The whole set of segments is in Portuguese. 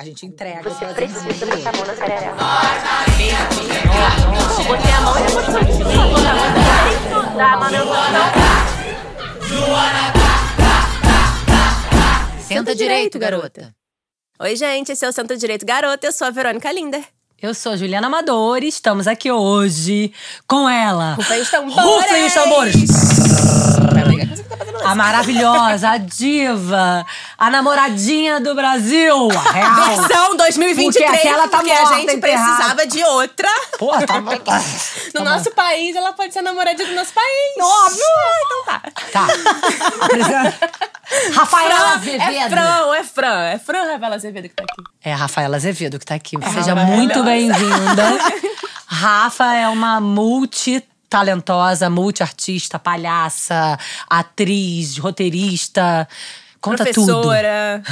A gente entrega. Você precisa botar a mão na sarará. Botei a mão e depois continuei. Tá, mano, eu vou Senta direito, garota. Oi, gente, esse é o Senta Direito Garota, eu sou a Verônica Linder. Eu sou a Juliana Amador e estamos aqui hoje com ela. Rufem os tambores! Rufem os tambores! A maravilhosa, a diva, a namoradinha do Brasil, a real. Versão 2023, Porque aquela tá porque morta, a gente enterrada. precisava de outra. Porra, tá, tá, No nosso país, ela pode ser namoradinha do nosso país. Óbvio. então tá. tá. Rafaela Azevedo. É Fran, é Fran. É Fran Rafaela Azevedo que tá aqui. É a Rafaela Azevedo que tá aqui. É Seja maravilhosa. muito bem-vinda. Rafa é uma multitalentosa, multiartista, palhaça, atriz, roteirista. Conta tudo. Professora.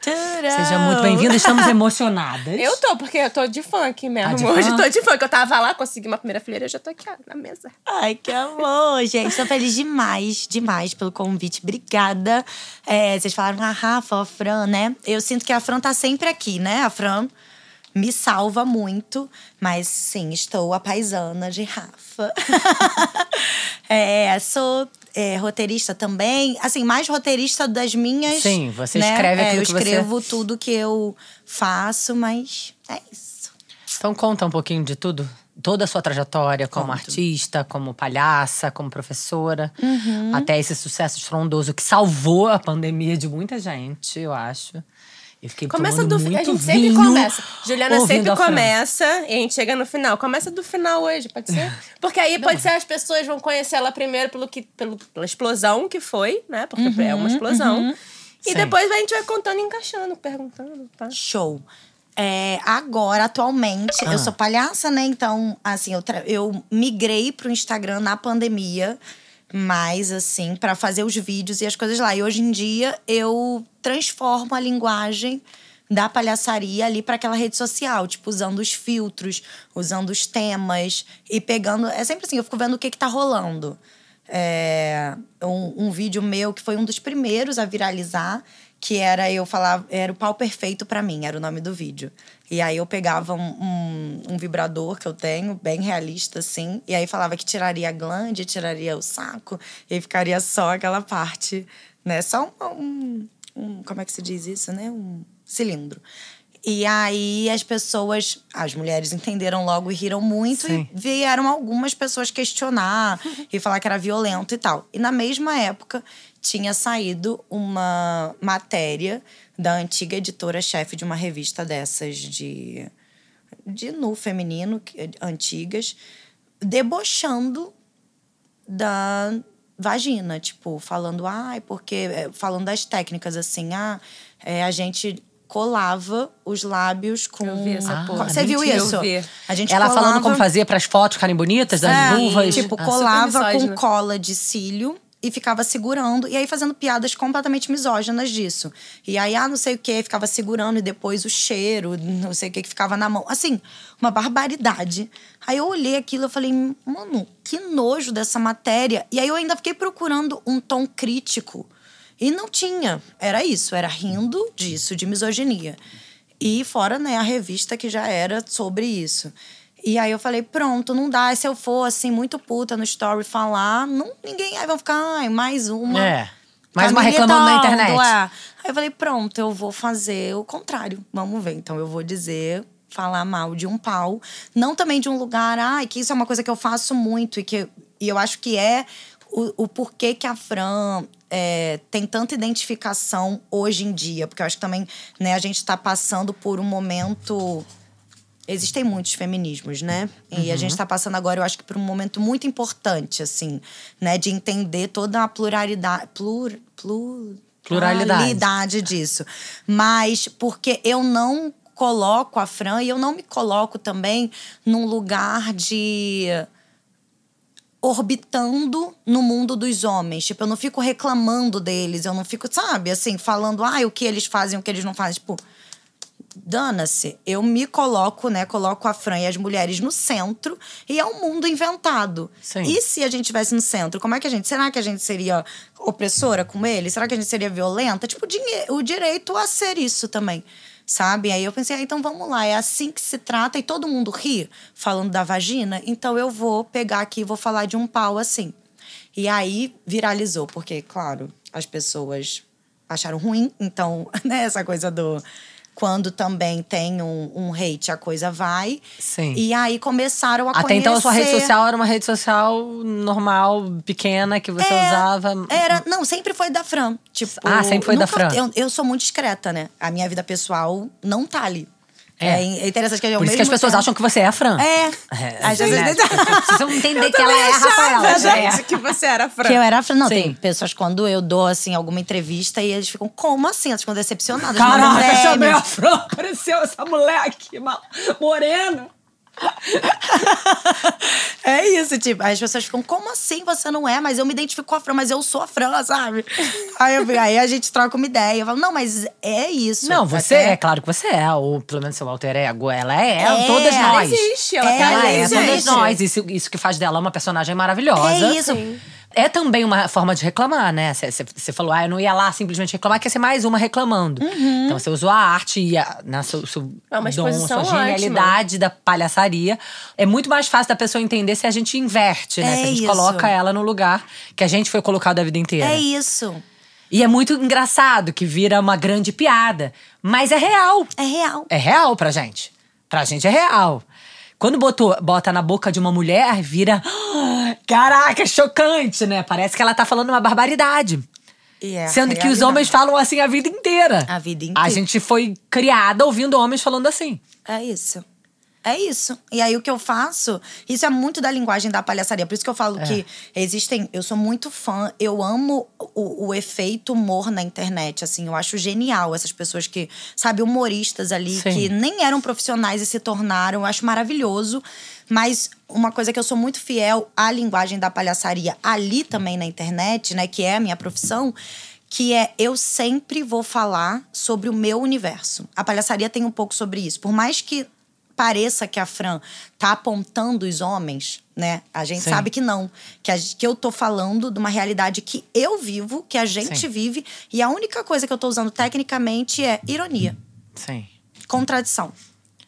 Seja muito bem-vinda. Estamos emocionadas. Eu tô, porque eu tô de aqui mesmo. Tá de Hoje fã? tô de que eu tava lá, consegui uma primeira fileira, eu já tô aqui ó, na mesa. Ai, que amor, gente. Tô feliz demais, demais pelo convite. Obrigada. É, vocês falaram a Rafa, a Fran, né? Eu sinto que a Fran tá sempre aqui, né? A Fran me salva muito. Mas sim, estou a paisana de Rafa. é, sou é, roteirista também. Assim, mais roteirista das minhas. Sim, você né? escreve É, aquilo Eu que você- escrevo tudo que eu faço, mas é isso. Então conta um pouquinho de tudo. Toda a sua trajetória como artista, como palhaça, como professora. Uhum. Até esse sucesso estrondoso que salvou a pandemia de muita gente, eu acho. Eu fiquei Começa do fim. A muito gente sempre começa. Juliana sempre começa e a gente chega no final. Começa do final hoje, pode ser? Porque aí pode ser as pessoas vão conhecer ela primeiro pelo que, pelo, pela explosão que foi, né? Porque é uma explosão. E Sim. depois a gente vai contando e encaixando, perguntando, tá? Show. É, agora, atualmente, Ah. eu sou palhaça, né? Então, assim, eu, eu migrei pro Instagram na pandemia, mas assim, pra fazer os vídeos e as coisas lá. E hoje em dia eu transformo a linguagem da palhaçaria ali para aquela rede social, tipo, usando os filtros, usando os temas e pegando. É sempre assim, eu fico vendo o que, que tá rolando. É, um, um vídeo meu que foi um dos primeiros a viralizar, que era eu falar, era o pau perfeito pra mim, era o nome do vídeo. E aí eu pegava um, um, um vibrador que eu tenho, bem realista, assim, e aí falava que tiraria a glande, tiraria o saco, e ficaria só aquela parte, né? Só um, um- como é que se diz isso, né? Um cilindro. E aí as pessoas, as mulheres entenderam logo e riram muito Sim. e vieram algumas pessoas questionar e falar que era violento e tal. E na mesma época tinha saído uma matéria da antiga editora-chefe de uma revista dessas de de nu feminino, antigas, debochando da vagina, tipo, falando, ai, porque. é, Falando das técnicas, assim, ah, é, a gente colava os lábios com. Eu vi essa Ah, porra. Você viu mentira, eu isso? vi. A gente Ela colava, falando como fazia para as fotos ficarem bonitas das é, vulvas. Tipo, Ah, colava com cola de cílio e ficava segurando. E aí fazendo piadas completamente misóginas disso. E aí, ah, não sei o que, ficava segurando e depois o cheiro, não sei o que, que ficava na mão. Assim, uma barbaridade. Aí eu olhei aquilo e falei, mano, que nojo dessa matéria. E aí eu ainda fiquei procurando um tom crítico. E não tinha. Era isso, era rindo disso, de misoginia. E fora, né, a revista que já era sobre isso. E aí eu falei, pronto, não dá. Se eu for, assim, muito puta no story falar, não, ninguém... Aí vão ficar, ai, mais uma. É. Mais uma reclamando na internet. é. Aí eu falei, pronto, eu vou fazer o contrário. Vamos ver. Então eu vou dizer, falar mal de um pau. Não também de um lugar, ai, que isso é uma coisa que eu faço muito e que e eu acho que é o, o porquê que a Fran é, tem tanta identificação hoje em dia. Porque eu acho que também né, a gente está passando por um momento. Existem muitos feminismos, né? E a gente está passando agora, eu acho que por um momento muito importante, assim, né? De entender toda a pluralidade. Plur, plur, Pluralidade. pluralidade disso. Mas porque eu não coloco a Fran e eu não me coloco também num lugar de orbitando no mundo dos homens. Tipo, eu não fico reclamando deles, eu não fico, sabe, assim, falando, ah, o que eles fazem, o que eles não fazem. Tipo, dana-se. Eu me coloco, né? Coloco a Fran e as mulheres no centro e é um mundo inventado. Sim. E se a gente estivesse no centro, como é que a gente. Será que a gente seria opressora com eles? Será que a gente seria violenta? Tipo, o direito a ser isso também. Sabe? Aí eu pensei, ah, então vamos lá, é assim que se trata e todo mundo ri falando da vagina, então eu vou pegar aqui e vou falar de um pau assim. E aí viralizou, porque, claro, as pessoas acharam ruim, então, né, essa coisa do. Quando também tem um, um hate, a coisa vai. Sim. E aí começaram a Até conhecer. então a sua rede social era uma rede social normal, pequena, que você É, usava. Era, não, sempre foi da Fran. Tipo, Ah, sempre foi da nunca- Fran. Eu, eu sou muito discreta, né? A minha vida pessoal não tá ali. É. É, interessante que eu Por isso que as pessoas acham que você é a Fran. É. É, Às vezes- né? As pessoas precisam entender que ela é a Rafaela. gente, É. que você era Fran. Que eu era Fran. Não, Sim. tem pessoas quando eu dou, assim, alguma entrevista e eles ficam, como assim? Elas ficam decepcionadas. Caraca, chamei a memes. Fran, apareceu essa moleque ma- morena. É isso, tipo, as pessoas ficam, como assim você não é? Mas eu me identifico com a Fran, mas eu sou a Fran, sabe? Aí, eu- aí a gente troca uma ideia. Eu falo, não, mas é isso. Não, você Até- é, claro que você é. Ou pelo menos seu alter ego. Ela é, É, todas ela nós. existe, ela É, tá Ela é, todas nós. Isso, isso que faz dela uma personagem maravilhosa. É isso. É também uma forma de reclamar, né? Você falou, ah, eu não ia lá simplesmente reclamar, quer ser mais uma reclamando. Uhum. Então você usou a arte e a né, seu, seu É uma dom, sua genialidade da palhaçaria. É muito mais fácil da pessoa entender se a gente inverte, né? É se a gente isso. coloca ela no lugar que a gente foi colocado a vida inteira. É isso. E é muito engraçado que vira uma grande piada. Mas é real. É real. É real pra gente. Pra gente é real. Quando botou, bota na boca de uma mulher, vira. "Ah, Caraca, chocante, né? Parece que ela tá falando uma barbaridade. É a Sendo que os homens falam assim a vida inteira. A vida A inteira. gente foi criada ouvindo homens falando assim. É isso. É isso. E aí o que eu faço, isso é muito da linguagem da palhaçaria. Por isso que eu É. falo que existem. Eu sou muito fã, eu amo o, o efeito humor na internet. Assim, eu acho genial essas pessoas que, sabe, humoristas ali, Sim. que nem eram profissionais e se tornaram. Eu acho maravilhoso. Mas uma coisa que eu sou muito fiel à linguagem da palhaçaria ali também na internet, né, que é a minha profissão, que é eu sempre vou falar sobre o meu universo. A palhaçaria tem um pouco sobre isso. Por mais que pareça que a Fran tá apontando os homens, né? A gente Sim. sabe que não. Que, a- que eu tô falando de uma realidade que eu vivo, que a gente Sim. vive. E a única coisa que eu tô usando tecnicamente é ironia Sim. contradição.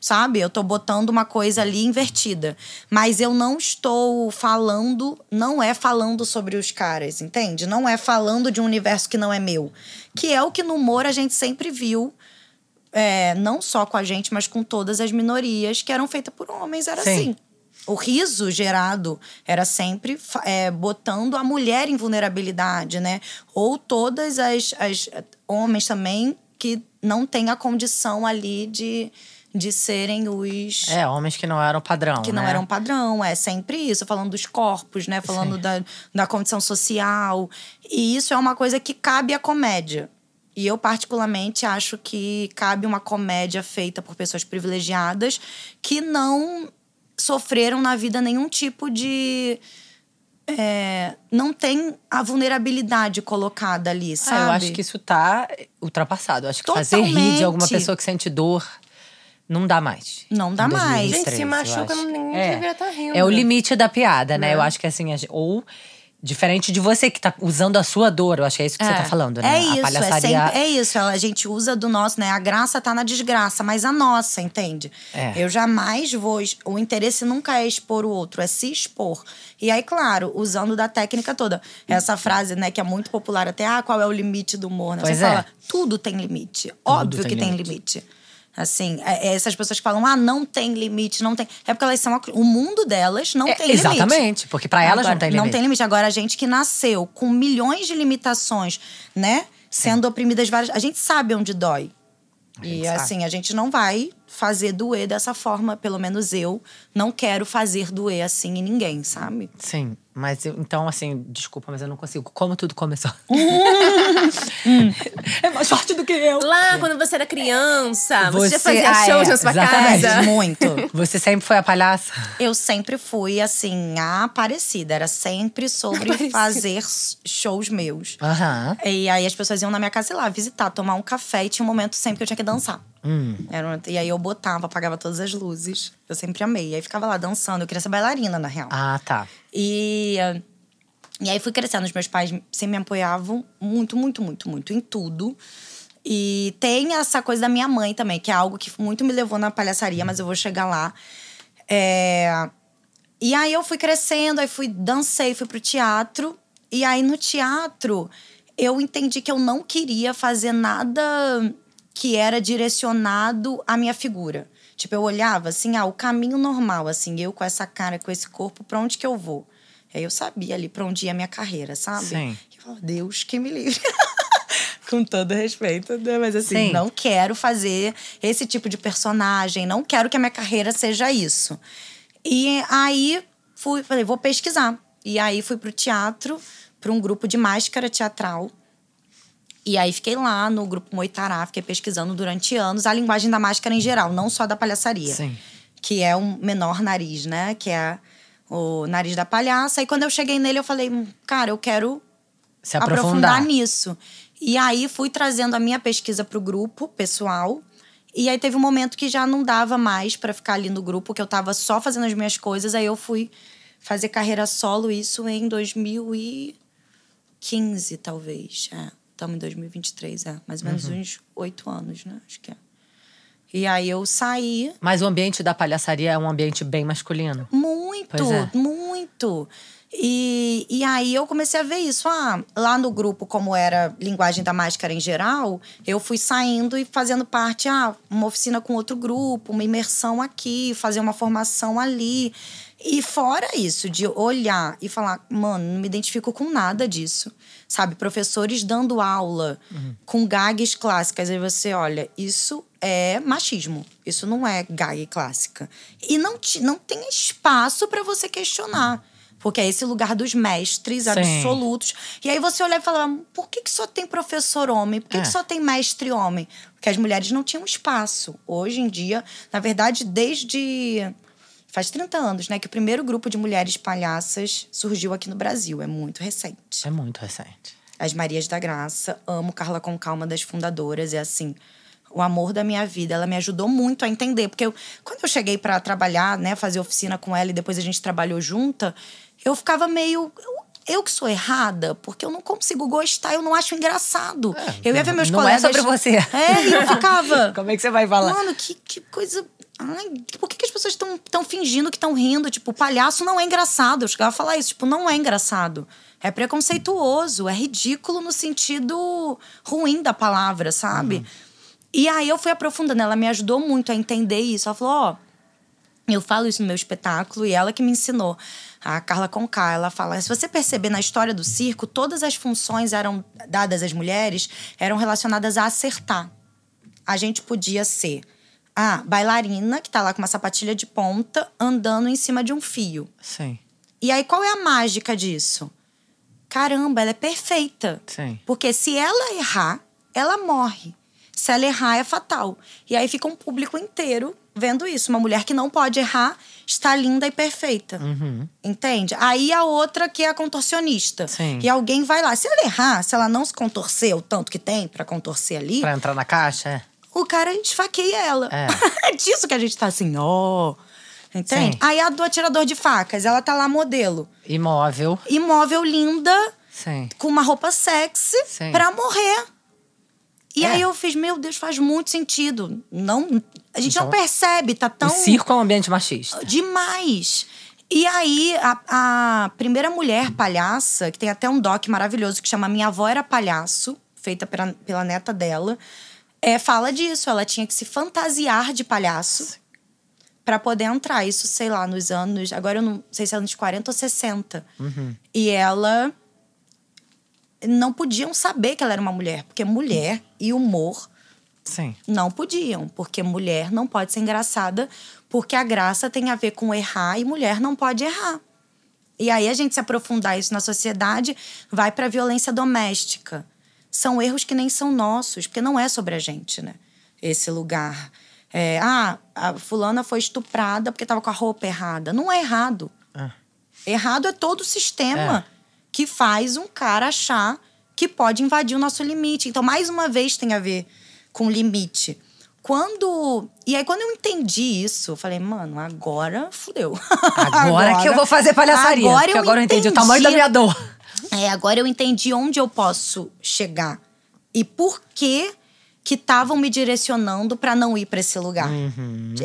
Sabe? Eu tô botando uma coisa ali invertida. Mas eu não estou falando, não é falando sobre os caras, entende? Não é falando de um universo que não é meu. Que é o que no humor a gente sempre viu. É, não só com a gente, mas com todas as minorias que eram feitas por homens, era Sim. assim. O riso gerado era sempre é, botando a mulher em vulnerabilidade, né? Ou todas as, as homens também que não têm a condição ali de, de serem os É, homens que não eram padrão. que não né? eram padrão. É sempre isso, falando dos corpos, né? Falando Sim. da, da condição social. E isso é uma coisa que cabe à comédia. E eu, particularmente, acho que cabe uma comédia feita por pessoas privilegiadas que não sofreram na vida nenhum tipo de. é, não tem a vulnerabilidade colocada ali, sabe? Ah, eu acho que isso tá ultrapassado. Eu acho que fazer rir de Totalmente. alguma pessoa que sente dor não dá mais. Não dá Em mais. 2023, Gente, se machuca, ninguém é. deveria tá rindo. É o limite da piada, né? Né? Eu acho que assim, ou diferente de você que tá usando a sua dor, eu acho que é isso que você tá falando, né? É a isso, é, palhaçaria. sempre, é isso. A gente usa do nosso, né? A graça tá na desgraça, mas a nossa, entende? É. Eu jamais vou. O interesse nunca é expor o outro, é se expor. E aí, claro, usando da técnica toda. Essa frase, né, que é muito popular até, ah, qual é o limite do humor? Né? Você é. fala, tudo tem limite. Óbvio tem que tem limite. Assim, é- é essas pessoas que falam, ah, não tem limite, não tem. É porque elas são. O mundo delas não É, tem limite. exatamente, porque pra elas Agora, não tem limite. Não tem limite. Agora, a gente que nasceu com milhões de limitações, né? Sendo oprimidas várias. A gente sabe onde dói. E sabe. assim, a gente não vai fazer doer dessa forma, pelo menos eu não quero fazer doer assim em ninguém, sabe? Sim, mas eu- então, assim, desculpa, mas eu não consigo. Como tudo começou? é mais forte do que eu. Lá, quando você era criança, você, já Você- fazia ah, shows é, na sua exatamente. casa. Muito. Você sempre foi a palhaça? Eu sempre fui, assim, a Aparecida. Era sempre sobre Aparecida. fazer shows meus. Aham. E aí as pessoas iam na minha casa, lá, visitar, tomar um café. E tinha um momento sempre que eu tinha que dançar. Hum. Era e aí eu botava, apagava todas as luzes. Eu sempre amei. Aí ficava lá dançando. Eu queria ser bailarina, na real. Ah, tá. E, e aí fui crescendo. Os meus pais sempre me apoiavam muito, muito, muito, muito em tudo. E tem essa coisa da minha mãe também, que é algo que muito me levou na palhaçaria, mas eu vou chegar lá. É... E aí eu fui crescendo, aí fui dancei, fui pro teatro. E aí no teatro eu entendi que eu não queria fazer nada que era direcionado à minha figura. Tipo, eu olhava assim, ah, o caminho normal, assim, eu com essa cara, com esse corpo, pra onde que eu vou? Aí eu sabia ali pra onde ia a minha carreira, sabe? Sim. E eu falava, Deus que me livre. com todo respeito, né? Mas assim, Sim. não quero fazer esse tipo de personagem, não quero que a minha carreira seja isso. E aí fui, falei, vou pesquisar. E aí fui pro teatro, para um grupo de máscara teatral. E aí fiquei lá no grupo Moitará, fiquei pesquisando durante anos a linguagem da máscara em geral, não só da palhaçaria. Sim. Que é um menor nariz, né? Que é o nariz da palhaça. E quando eu cheguei nele, eu falei, "Hum, cara, eu quero Se aprofundar. aprofundar. nisso. E aí fui trazendo a minha pesquisa pro grupo pessoal. E aí teve um momento que já não dava mais para ficar ali no grupo, que eu tava só fazendo as minhas coisas. Aí eu fui fazer carreira solo, isso em 2015, talvez. É, estamos em 2023, é. Mais ou menos Uhum. uns oito anos, né? Acho que é. E aí eu saí, Mas o ambiente da palhaçaria é um ambiente bem masculino. muito, é. muito. E, e aí eu comecei a ver isso. Ah, lá no grupo, como era linguagem da máscara em geral, eu fui saindo e fazendo parte, ah, uma oficina com outro grupo, uma imersão aqui, fazer uma formação ali. E fora isso, de olhar e falar, mano, não me identifico com nada disso. Sabe, professores dando aula com gags clássicas. Aí você olha, isso é machismo. Isso não é gag clássica. E não, te, não tem espaço para você questionar. Porque é esse lugar dos mestres Sim. absolutos. E aí você olha e fala: por que, que só tem professor homem? Por que, É. que só tem mestre homem? Porque as mulheres não tinham espaço. Hoje em dia, na verdade, desde. Faz 30 anos, né? Que o primeiro grupo de mulheres palhaças surgiu aqui no Brasil. É muito recente. É muito recente. As Marias da Graça. Amo Carla Conká, uma das fundadoras. É assim, o amor da minha vida. Ela me ajudou muito a entender. Porque eu, quando eu cheguei para trabalhar, né, fazer oficina com ela e depois a gente trabalhou junta, eu ficava meio. eu- que sou errada, porque eu não consigo gostar, eu não acho engraçado. eu ia ver meus não é colegas. sobre você. É, e eu ficava. Como é que você vai falar? Mano, que, que coisa. Ai, por que, que as pessoas estão tão fingindo que estão rindo? Tipo, palhaço não é engraçado. Eu chegava a falar isso. Tipo, não é engraçado. É preconceituoso, é ridículo no sentido ruim da palavra, sabe? E aí eu fui aprofundando. Ela me ajudou muito a entender isso. Ela falou: ó. Eu falo isso no meu espetáculo e ela que me ensinou. A Carla Conká, ela fala: se você perceber na história do circo, todas as funções eram dadas às mulheres eram relacionadas a acertar. A gente podia ser a bailarina, que tá lá com uma sapatilha de ponta, andando em cima de um fio. Sim, E aí, qual é a mágica disso? Caramba, ela é perfeita. sim. Porque se ela errar, ela morre. Se ela errar, é fatal. E aí fica um público inteiro vendo isso. Uma mulher que não pode errar está linda e perfeita. Uhum. Entende? Aí a outra que é a contorcionista. Sim. E alguém vai lá. Se ela errar, se ela não se contorcer o tanto que tem pra contorcer ali, Pra entrar na caixa, é. O cara esfaqueia ela. É. É disso que a gente tá assim, ó. Entende? Sim. Aí a do atirador de facas, ela tá lá modelo. Imóvel. Imóvel linda, Sim. com uma roupa sexy Sim. pra morrer. E É. aí eu fiz, meu Deus, faz muito sentido. Não, a gente não Então, percebe, tá tão O circo é um ambiente machista. demais. E aí a, a primeira mulher palhaça, que tem até um doc maravilhoso que chama Minha Avó Era Palhaço, feita pela, pela neta dela, é, fala disso. Ela tinha que se fantasiar de palhaço pra poder entrar. Isso, sei lá, nos anos. Agora eu não sei se é anos 40 ou 60. E ela não podiam saber que ela era uma mulher, porque mulher e humor Sim. não podiam, porque mulher não pode ser engraçada, porque a graça tem a ver com errar e mulher não pode errar. E aí a gente se aprofundar isso na sociedade vai para violência doméstica. São erros que nem são nossos, porque não é sobre a gente, né? Esse lugar. É, ah, a fulana foi estuprada porque estava com a roupa errada. Não é errado. Ah. Errado é todo o sistema que faz um cara achar que pode invadir o nosso limite. Então, mais uma vez, tem a ver com limite. Quando. E aí, quando eu entendi isso, eu falei, mano, agora fudeu. Agora, que eu vou fazer palhaçaria. Agora eu agora eu entendi o tamanho da minha dor. É, agora eu entendi onde eu posso chegar e por que que estavam me direcionando pra não ir pra esse lugar.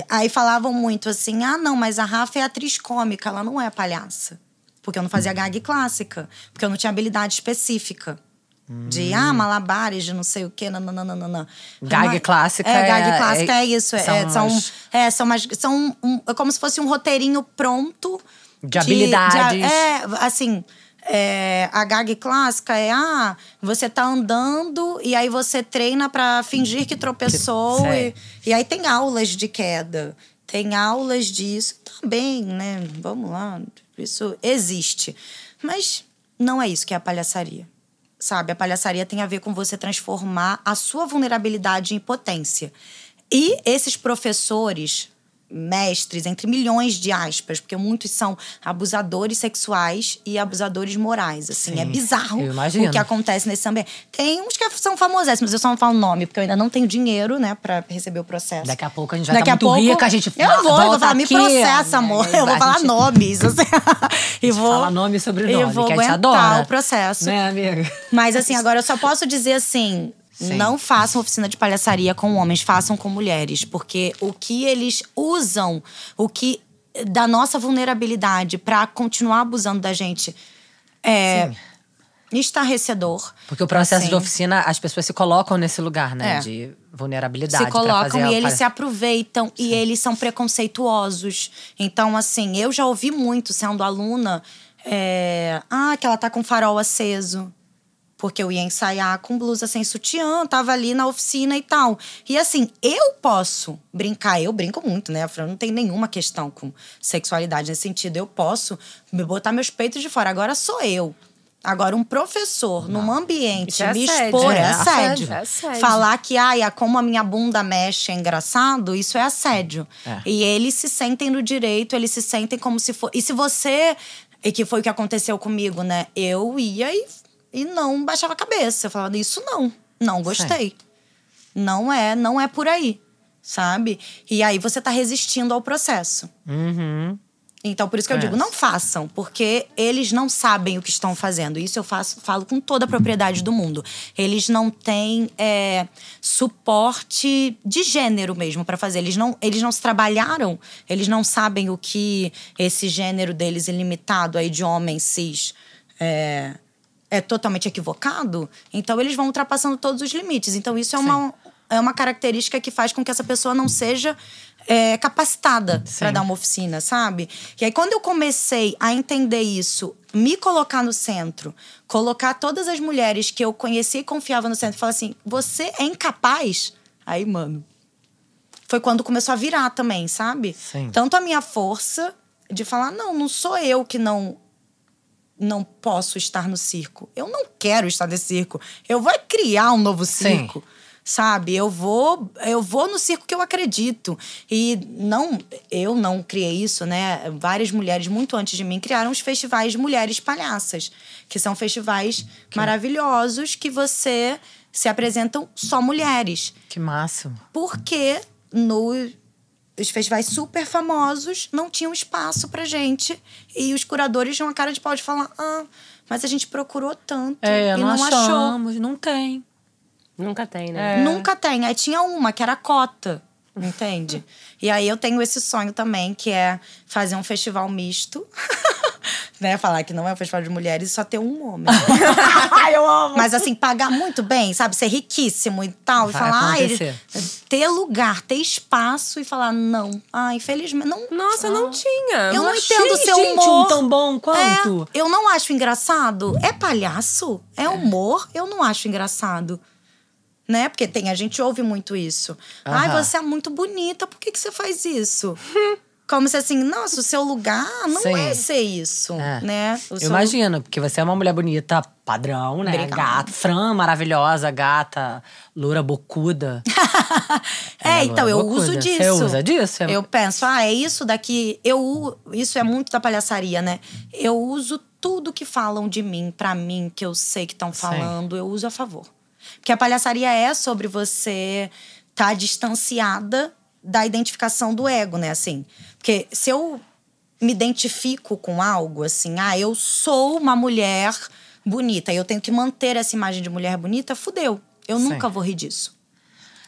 Aí falavam muito assim: ah, não, mas a Rafa é atriz cômica, ela não é palhaça. Porque eu não fazia gag clássica, porque eu não tinha habilidade específica. De, ah, malabares, de não sei o quê, nananana. Gag Uma- clássica É, gag é- clássica é- é, isso. é- são é, são, umas- é, são, umas- são um- é como se fosse um roteirinho pronto. De habilidades. é, assim, é, a gag clássica é, ah, você tá andando e aí você treina pra fingir que tropeçou. E, e aí tem aulas de queda. Tem aulas disso também, né? Vamos lá, isso existe. Mas não é isso que é a palhaçaria. Sabe? A palhaçaria tem a ver com você transformar a sua vulnerabilidade em potência. E esses professores, mestres, entre milhões de aspas, porque muitos são abusadores sexuais e abusadores morais. Assim, Sim, é bizarro o que acontece nesse ambiente. Tem uns que são famosos, mas eu só não falo nome, porque eu ainda não tenho dinheiro, né, pra receber o processo. Daqui a pouco a gente vai Daqui tá a muito pouco, rica, a gente Eu vou, eu vou falar, me aqui, processa, amor. né? Eu vou falar gente- nomes. Assim, e vou, fala nome e sobrenome, Eu vou que a gente aguentar adora. o processo. Né, amiga? Mas assim, agora eu só posso dizer assim. Sim. Não façam oficina de palhaçaria com homens, façam com mulheres. Porque o que eles usam, o que da nossa vulnerabilidade pra continuar abusando da gente é estarrecedor. Porque o processo de oficina, as pessoas se colocam nesse lugar, né? É. De vulnerabilidade. se colocam e eles se aproveitam e eles são preconceituosos. Então, assim, eu já ouvi muito sendo aluna. é, ah, que ela tá com farol aceso. Porque eu ia ensaiar com blusa sem sutiã, tava ali na oficina e tal. E assim, eu posso brincar, eu brinco muito, né? A Fran não tem nenhuma questão com sexualidade nesse sentido. Eu posso me botar meus peitos de fora. Agora sou eu. Agora, um professor, num ambiente, é me assédio. expor, é, É, assédio. é assédio. Falar que, ai, como a minha bunda mexe é engraçado, isso é assédio. É. E eles se sentem no direito, eles se sentem como se for. E se você. E que foi o que aconteceu comigo, né? Eu ia e, e não baixava a cabeça. Eu falava, isso não. Não gostei. Não é, não é por aí. Sabe? E aí você tá resistindo ao processo. Uhum. Então, por isso que eu É. digo, não façam, porque eles não sabem o que estão fazendo. Isso eu faço, falo com toda a propriedade do mundo. Eles não têm é, suporte de gênero mesmo para fazer. Eles não, eles não se trabalharam, eles não sabem o que esse gênero deles ilimitado aí de homem cis é, é totalmente equivocado. Então, eles vão ultrapassando todos os limites. Então, isso é uma, é uma característica que faz com que essa pessoa não seja é, capacitada para dar uma oficina, sabe? E aí, quando eu comecei a entender isso, me colocar no centro, colocar todas as mulheres que eu conhecia e confiava no centro, e falar assim: você é incapaz? Aí, mano. Foi quando começou a virar também, sabe? Sim. Tanto a minha força de falar: não, não sou eu que não não posso estar no circo. Eu não quero estar nesse circo. Eu vou criar um novo circo. Sabe? Eu vou, eu vou no circo que eu acredito. E não, eu não criei isso, né? Várias mulheres muito antes de mim criaram os festivais de mulheres palhaças, que são festivais maravilhosos que você se apresentam só mulheres Que máximo. porque no os festivais super famosos não tinham espaço pra gente e os curadores tinham uma cara de pau de falar ah mas a gente procurou tanto É, e não, não, achou. achamos, não tem. Nunca tem, né? nunca tem. Aí tinha uma que era cota entende? E aí eu tenho esse sonho também que é fazer um festival misto né falar que não é um festival de mulheres e só ter um homem eu amo. mas assim, pagar muito bem, sabe? Ser riquíssimo e tal. Vai e falar, ai, acontecer. ter lugar, ter espaço e falar, não. Ah, infelizmente, não. Nossa, não tinha. Eu não Mas, entendo o seu gente, humor. um tão bom quanto? É, eu não acho engraçado. É palhaço? É humor? Eu não acho engraçado. Né? Porque tem, a gente ouve muito isso. Ai, você é muito bonita, por que, que você faz isso? Como se assim, nossa, o seu lugar não Sim. é ser isso, É. né? O Eu seu- imagino, porque você é uma mulher bonita, padrão, né? Obrigada. Gata, Fran, maravilhosa, gata, loura bocuda. Ela É, então, eu bocuda. uso disso. Você usa disso? É- Eu penso, ah, é isso daqui. Eu, isso é muito da palhaçaria, né? Eu uso tudo que falam de mim, pra mim, que eu sei que estão falando, eu uso a favor. Porque a palhaçaria é sobre você estar tá distanciada da identificação do ego, né? Assim, porque se eu me identifico com algo, assim, ah, eu sou uma mulher bonita e eu tenho que manter essa imagem de mulher bonita, fudeu. Eu Sim. nunca vou rir disso.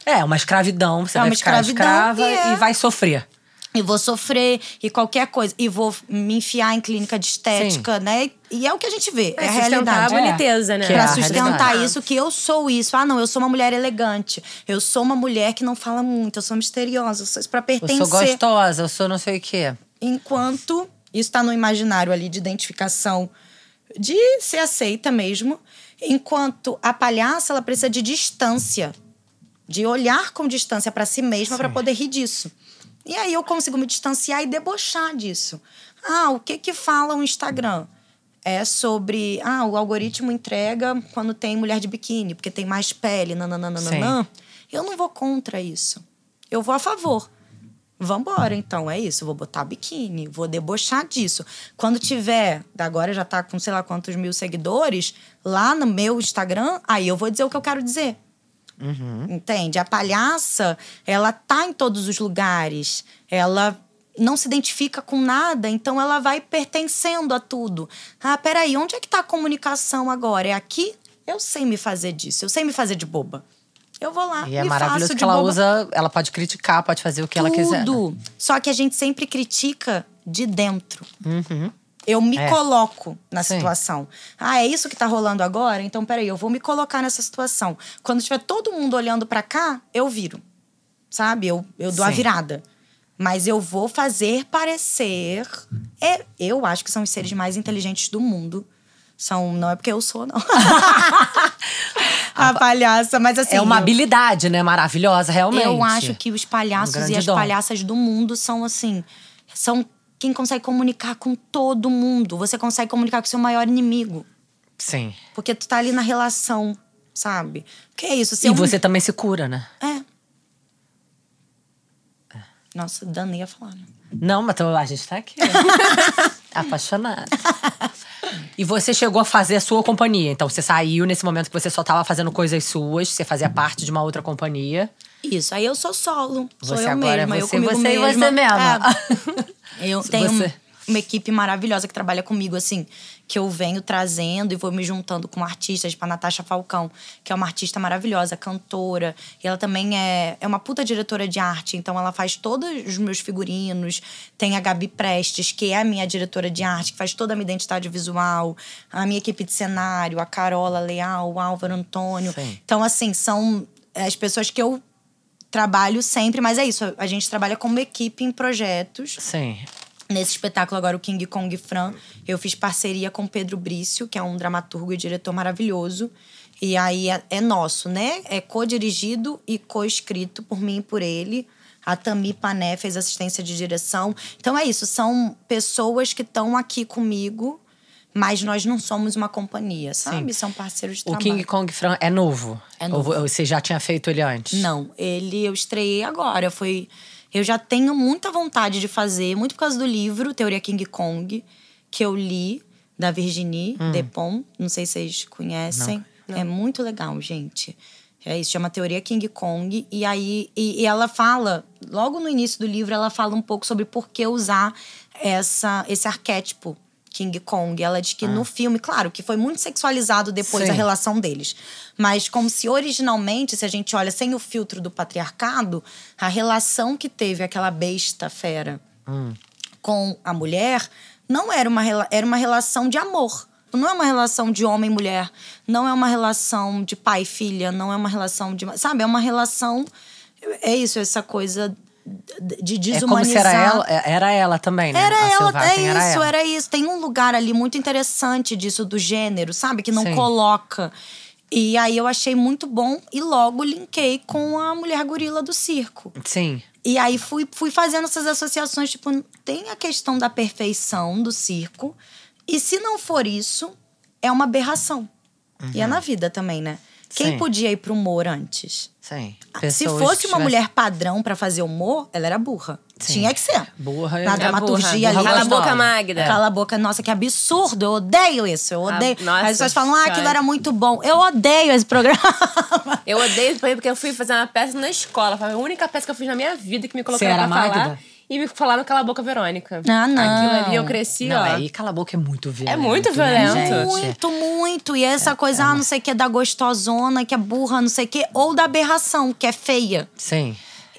É, uma escravidão. Você É vai uma ficar escravidão escrava e é. e vai sofrer. E vou sofrer e qualquer coisa. E vou me enfiar em clínica de estética, né? E é o que a gente vê. É, a sustentar realidade. a boniteza, né? Que é Pra a sustentar isso, que eu sou isso. Ah, não, eu sou uma mulher elegante. Eu sou uma mulher que não fala muito. Eu sou misteriosa. Eu sou isso pra Eu pertencer. sou gostosa, eu sou não sei o quê. Enquanto isso tá no imaginário ali de identificação, de ser aceita mesmo. Enquanto a palhaça, ela precisa de distância. De olhar com distância pra si mesma pra poder rir disso. E aí eu consigo me distanciar e debochar disso. Ah, o que que fala o Instagram? É sobre, ah, o algoritmo entrega quando tem mulher de biquíni, porque tem mais pele, nananana. Eu não vou contra isso. Eu vou a favor. Vambora, então, é isso. Vou botar biquíni, vou debochar disso. Quando tiver, agora já tá com sei lá quantos mil seguidores, lá no meu Instagram, aí eu vou dizer o que eu quero dizer. Entende? A palhaça, ela tá em todos os lugares. Ela não se identifica com nada, então ela vai pertencendo a tudo. Ah, peraí, onde é que tá a comunicação agora? É aqui? Eu sei me fazer disso, eu sei me fazer de boba. Eu vou lá E é maravilhoso que ela boba. usa, ela pode criticar, pode fazer o que ela quiser. né? Tudo. Só que a gente sempre critica de dentro. Eu me É. coloco na Sim. situação. Ah, é isso que tá rolando agora? Então, peraí, eu vou me colocar nessa situação. Quando tiver todo mundo olhando pra cá, eu viro. Sabe? Eu, eu dou a Sim. virada. Mas eu vou fazer parecer. É, eu acho que são os seres mais inteligentes do mundo. São, não é porque eu sou, não. a palhaça, mas assim. é uma eu- habilidade, né? Maravilhosa, realmente. eu acho que os Um palhaços grande e as dom. palhaças do mundo são assim. São quem consegue comunicar com todo mundo. Você consegue comunicar com seu maior inimigo. Sim. Porque tu tá ali na relação, sabe? Que é isso? E um- você também se cura, né? É. Nossa, Dana ia falar, né? Não, mas tô- a gente tá aqui. Apaixonada. E você chegou a fazer a sua companhia. Então você saiu nesse momento que você só tava fazendo coisas suas, você fazia parte de uma outra companhia. Isso, aí eu sou solo. sou Você eu agora é mesma, eu você, comigo você e mesma. você mesma. É. Eu tenho você- uma equipe maravilhosa que trabalha comigo, assim, que eu venho trazendo e vou me juntando com artistas, tipo a Natasha Falcão, que é uma artista maravilhosa, cantora. E ela também é, é uma puta diretora de arte, então ela faz todos os meus figurinos. Tem a Gabi Prestes, que é a minha diretora de arte, que faz toda a minha identidade visual. A minha equipe de cenário, a Carola Leal, o Álvaro Antônio. Sim. Então, assim, são as pessoas que eu trabalho sempre, mas é isso, a gente trabalha como equipe em projetos. Sim. Nesse espetáculo agora, o King Kong Fran, eu fiz parceria com Pedro Brício, que é um dramaturgo e diretor maravilhoso. E aí é, é nosso, né? É co-dirigido e co-escrito por mim e por ele. A Tami Pané fez assistência de direção. Então é isso, são pessoas que estão aqui comigo, mas nós não somos uma companhia, sabe? São parceiros de O trabalho. King Kong Fran é novo? É novo. Ou você já tinha feito ele antes? Não, ele eu estreiei agora. Foi. Eu já tenho muita vontade de fazer, muito por causa do livro Teoria King Kong, que eu li, da Virginie Despont. Não sei se vocês conhecem. É muito legal, gente. É isso, chama Teoria King Kong. E aí, e, e ela fala, logo no início do livro, ela fala um pouco sobre por que usar essa, esse arquétipo King Kong. Ela diz que no filme, claro, que foi muito sexualizado depois Sim. a relação deles. Mas como se originalmente, se a gente olha sem o filtro do patriarcado, a relação que teve aquela besta fera com a mulher não era uma, era uma relação de amor. Não é uma relação de homem e mulher. Não é uma relação de pai e filha. Não é uma relação de. Sabe? É uma relação. É isso, essa coisa de É desumanizar. como se era ela, era ela também, né? Era A ela, é era isso, ela. era isso. Tem um lugar ali muito interessante disso do gênero, sabe? Que não Sim. coloca. E aí eu achei muito bom e logo linkei com a mulher gorila do circo. Sim. E aí fui, fui fazendo essas associações, tipo, tem a questão da perfeição do circo. E se não for isso, é uma aberração. E é na vida também, né? Quem Sim. podia ir pro humor antes? Sim. Se Pessoas fosse uma mulher padrão pra fazer humor, ela era burra. Sim. Tinha que ser. Burra Na dramaturgia burra. ali. Cala a boca, Magda. Cala a boca, nossa, que absurdo. Eu odeio isso, eu Ah, odeio. nossa, As pessoas falam, ah, aquilo era muito bom. Eu odeio esse programa. Eu odeio isso porque eu fui fazer uma peça na escola. Foi a única peça que eu fiz na minha vida que me colocaram Você era pra falar. E me falaram Cala a Boca Verônica. Ah, não. Aquilo ali eu cresci, Não, ó. aí cala a boca é muito violento. muito né, violento. gente? Muito, muito. E essa coisa, ah, não sei o que, da gostosona, que é burra, não sei o que, ou da aberração, que é feia. Sim.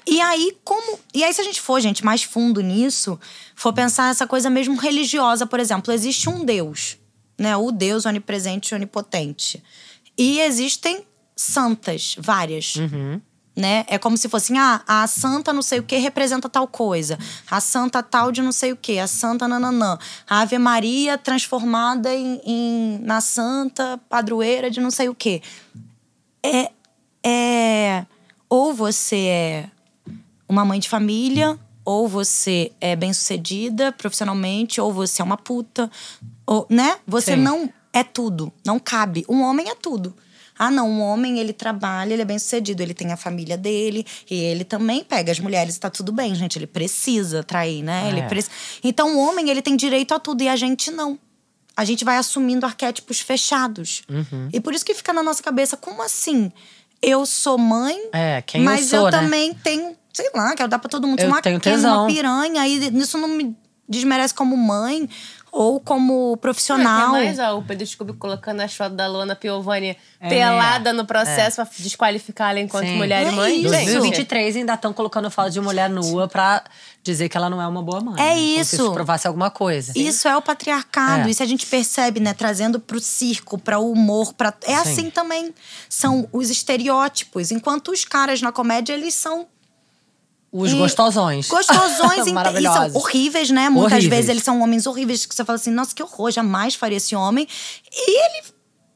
E aí, como. E aí, se a gente for, gente, mais fundo nisso, for pensar essa coisa mesmo religiosa, por exemplo, existe um Deus, né? O Deus onipresente e onipotente. E existem santas, várias. Né? É como se fosse, ah, a santa não sei o que representa tal coisa. A santa tal de não sei o que. A santa nananã. A Ave Maria transformada em, em- na santa padroeira de não sei o que. É, é. Ou você é uma mãe de família, ou você é bem-sucedida profissionalmente, ou você é uma puta, ou, né? Você Sim. não é tudo, não cabe. Um homem é tudo. Ah, não, um homem ele trabalha, ele é bem-sucedido, ele tem a família dele, e ele também pega as mulheres, tá tudo bem, gente, ele precisa trair, né? Ele É. preci- Então o homem, ele tem direito a tudo e a gente não. A gente vai assumindo arquétipos fechados. E por isso que fica na nossa cabeça, como assim? Eu sou mãe, É, quem eu mas sou, né? também tenho, sei lá, quero dar pra todo mundo. Eu uma, tenho tesão. uma piranha, e isso não me desmerece como mãe ou como profissional. Não, tem mais, ó, o Pedro Scooby colocando as fotos da Luana Piovani pelada no processo pra desqualificar ela enquanto Sim. mulher É e mãe. isso. Gente, 2023 ainda estão colocando foto de mulher nua pra dizer que ela não é uma boa mãe. É né? Como se isso. isso provasse alguma coisa. Isso é o patriarcado. É. Isso a gente percebe, né? Trazendo pro circo, para o humor, para é Sim. assim também. São os estereótipos. Enquanto os caras na comédia eles são Os E- gostosões. Gostosões e são horríveis, né? Muitas Horríveis. vezes eles são homens horríveis que você fala assim, nossa, que horror, jamais faria esse homem. E ele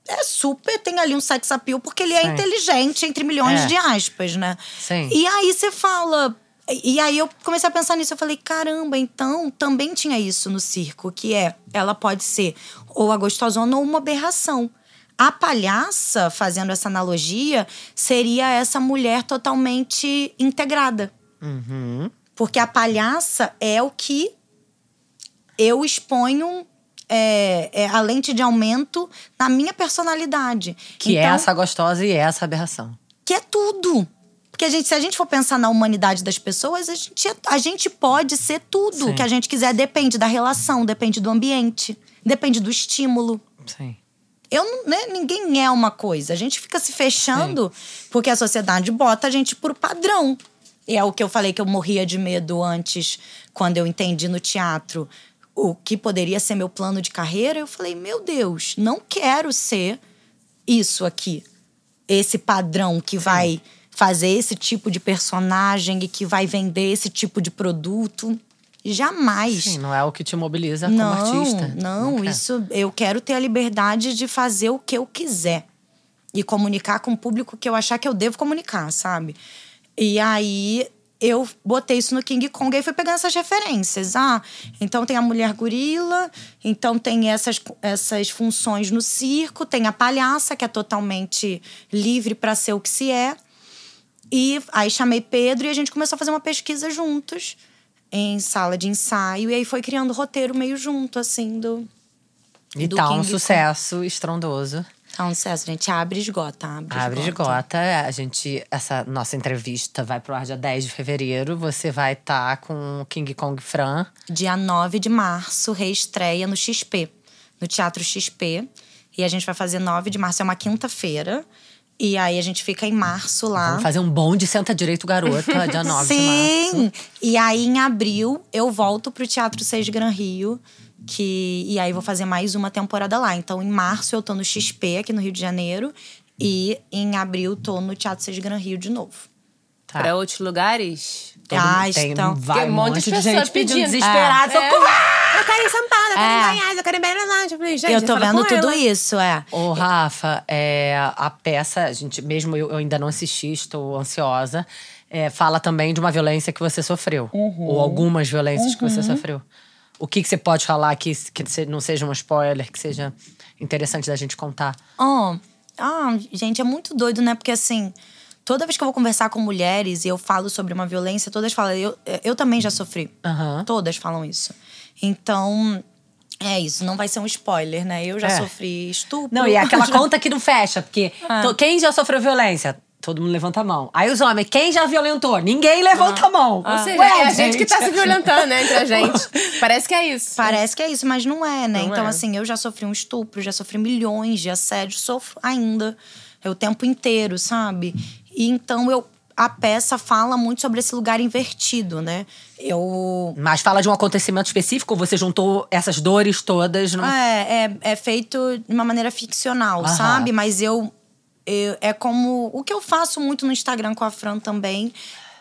é super, tem ali um sex appeal, porque ele é Sim. inteligente, entre milhões É. de aspas, né? Sim. E aí você fala. E aí eu comecei a pensar nisso, eu falei, caramba, então também tinha isso no circo, que é, ela pode ser ou a gostosona ou uma aberração. A palhaça, fazendo essa analogia, seria essa mulher totalmente integrada. Uhum. Porque a palhaça é o que eu exponho é, é, a lente de aumento na minha personalidade. Que é Então, essa gostosa e é essa aberração. Que é tudo. Porque a gente, se a gente for pensar na humanidade das pessoas, a gente, é- a gente pode ser tudo Sim. que a gente quiser. Depende da relação, depende do ambiente, depende do estímulo. Sim. Eu né, ninguém é uma coisa. A gente fica se fechando porque a sociedade bota a gente por padrão. É o que eu falei que eu morria de medo antes, quando eu entendi no teatro o que poderia ser meu plano de carreira. Eu falei, meu Deus, não quero ser isso aqui. Esse padrão que vai fazer esse tipo de personagem e que vai vender esse tipo de produto. Jamais. Sim, não é o que te mobiliza Não, como artista. não, quer. isso eu quero ter a liberdade de fazer o que eu quiser e comunicar com o público que eu achar que eu devo comunicar, sabe? E aí eu botei isso no King Kong e fui pegando essas referências. Ah, então tem a mulher gorila, então tem essas, essas funções no circo, tem a palhaça, que é totalmente livre para ser o que se é. E aí chamei Pedro e a gente começou a fazer uma pesquisa juntos, em sala de ensaio, e aí foi criando o roteiro meio junto, assim, do. E do tá um King sucesso estrondoso. Tá um sucesso, gente. Abre esgota, abre, Abre de esgota. gota. A gente, essa nossa entrevista vai pro ar dia 10 de fevereiro. Você vai estar com o King Kong Fran. Dia 9 de março, reestreia no XP, no Teatro XP. E a gente vai fazer 9 de março, é uma quinta-feira. E aí a gente fica em março lá. Vamos fazer um bonde Senta Direito Garota, dia 9 de março. Sim! E aí, em abril, eu volto pro Teatro 6 Gran Rio. Que, e aí, vou fazer mais uma temporada lá. Então, em março, eu tô no XP, aqui no Rio de Janeiro. E em abril, tô no Teatro 6 Gran Rio de novo. Tá. Pra outros lugares. Todo Ah, mundo tem então. vai, Tem um monte de pessoas gente pedindo pedindo. desesperado. É. socorro! Eu quero ir em São Paulo, eu quero É. em Goiás, eu quero em Belo Horizonte. Gente, eu tô vendo tudo ela. isso, é. Ô, Rafa, é, a peça, a gente, mesmo eu, eu ainda não assisti, estou ansiosa. é, fala também de uma violência que você sofreu. Uhum. Ou algumas violências que você sofreu. O que, que você pode falar que, que não seja um spoiler, que seja interessante da gente contar? Oh, ah, gente, é muito doido, né? Porque assim, toda vez que eu vou conversar com mulheres e eu falo sobre uma violência, todas falam, eu, eu também já sofri. Aham. Todas falam isso. Então, é isso, não vai ser um spoiler, né? Eu já É. sofri estupro. Não, e é aquela conta que não fecha, porque to- quem já sofreu violência? Todo mundo levanta a mão. Aí os homens, quem já violentou? Ninguém levanta a mão. Ou seja, Ué, é a gente que tá se violentando, né, entre a gente. Parece que é isso. Parece que é isso, mas não é, né? Não então, é. assim, eu já sofri um estupro, já sofri milhões de assédios, sofro ainda. É o tempo inteiro, sabe? E então eu. A peça fala muito sobre esse lugar invertido, né? Eu. Mas fala de um acontecimento específico, você juntou essas dores todas. Não... É, é, é feito de uma maneira ficcional, Aham. sabe? Mas eu, eu. É como. O que eu faço muito no Instagram com a Fran também.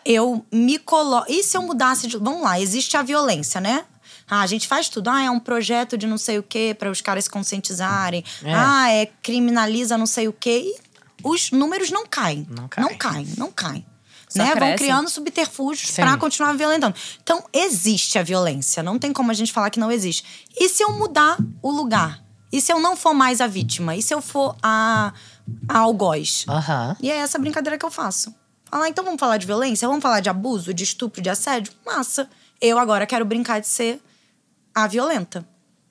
Eu me coloco. E se eu mudasse de. Vamos lá, existe a violência, né? Ah, a gente faz tudo. Ah, é um projeto de não sei o quê para os caras se conscientizarem. É. Ah, é criminaliza não sei o quê. E os números não caem. Não caem. Não caem, não caem. Só Né? Vão criando subterfúgios para continuar violentando. Então, existe a violência. Não tem como a gente falar que não existe. E se eu mudar o lugar? E se eu não for mais a vítima? E se eu for a, a algoz? Aham. E é essa brincadeira que eu faço. Falar, então vamos falar de violência? Vamos falar de abuso, de estupro, de assédio? Massa. Eu agora quero brincar de ser a violenta.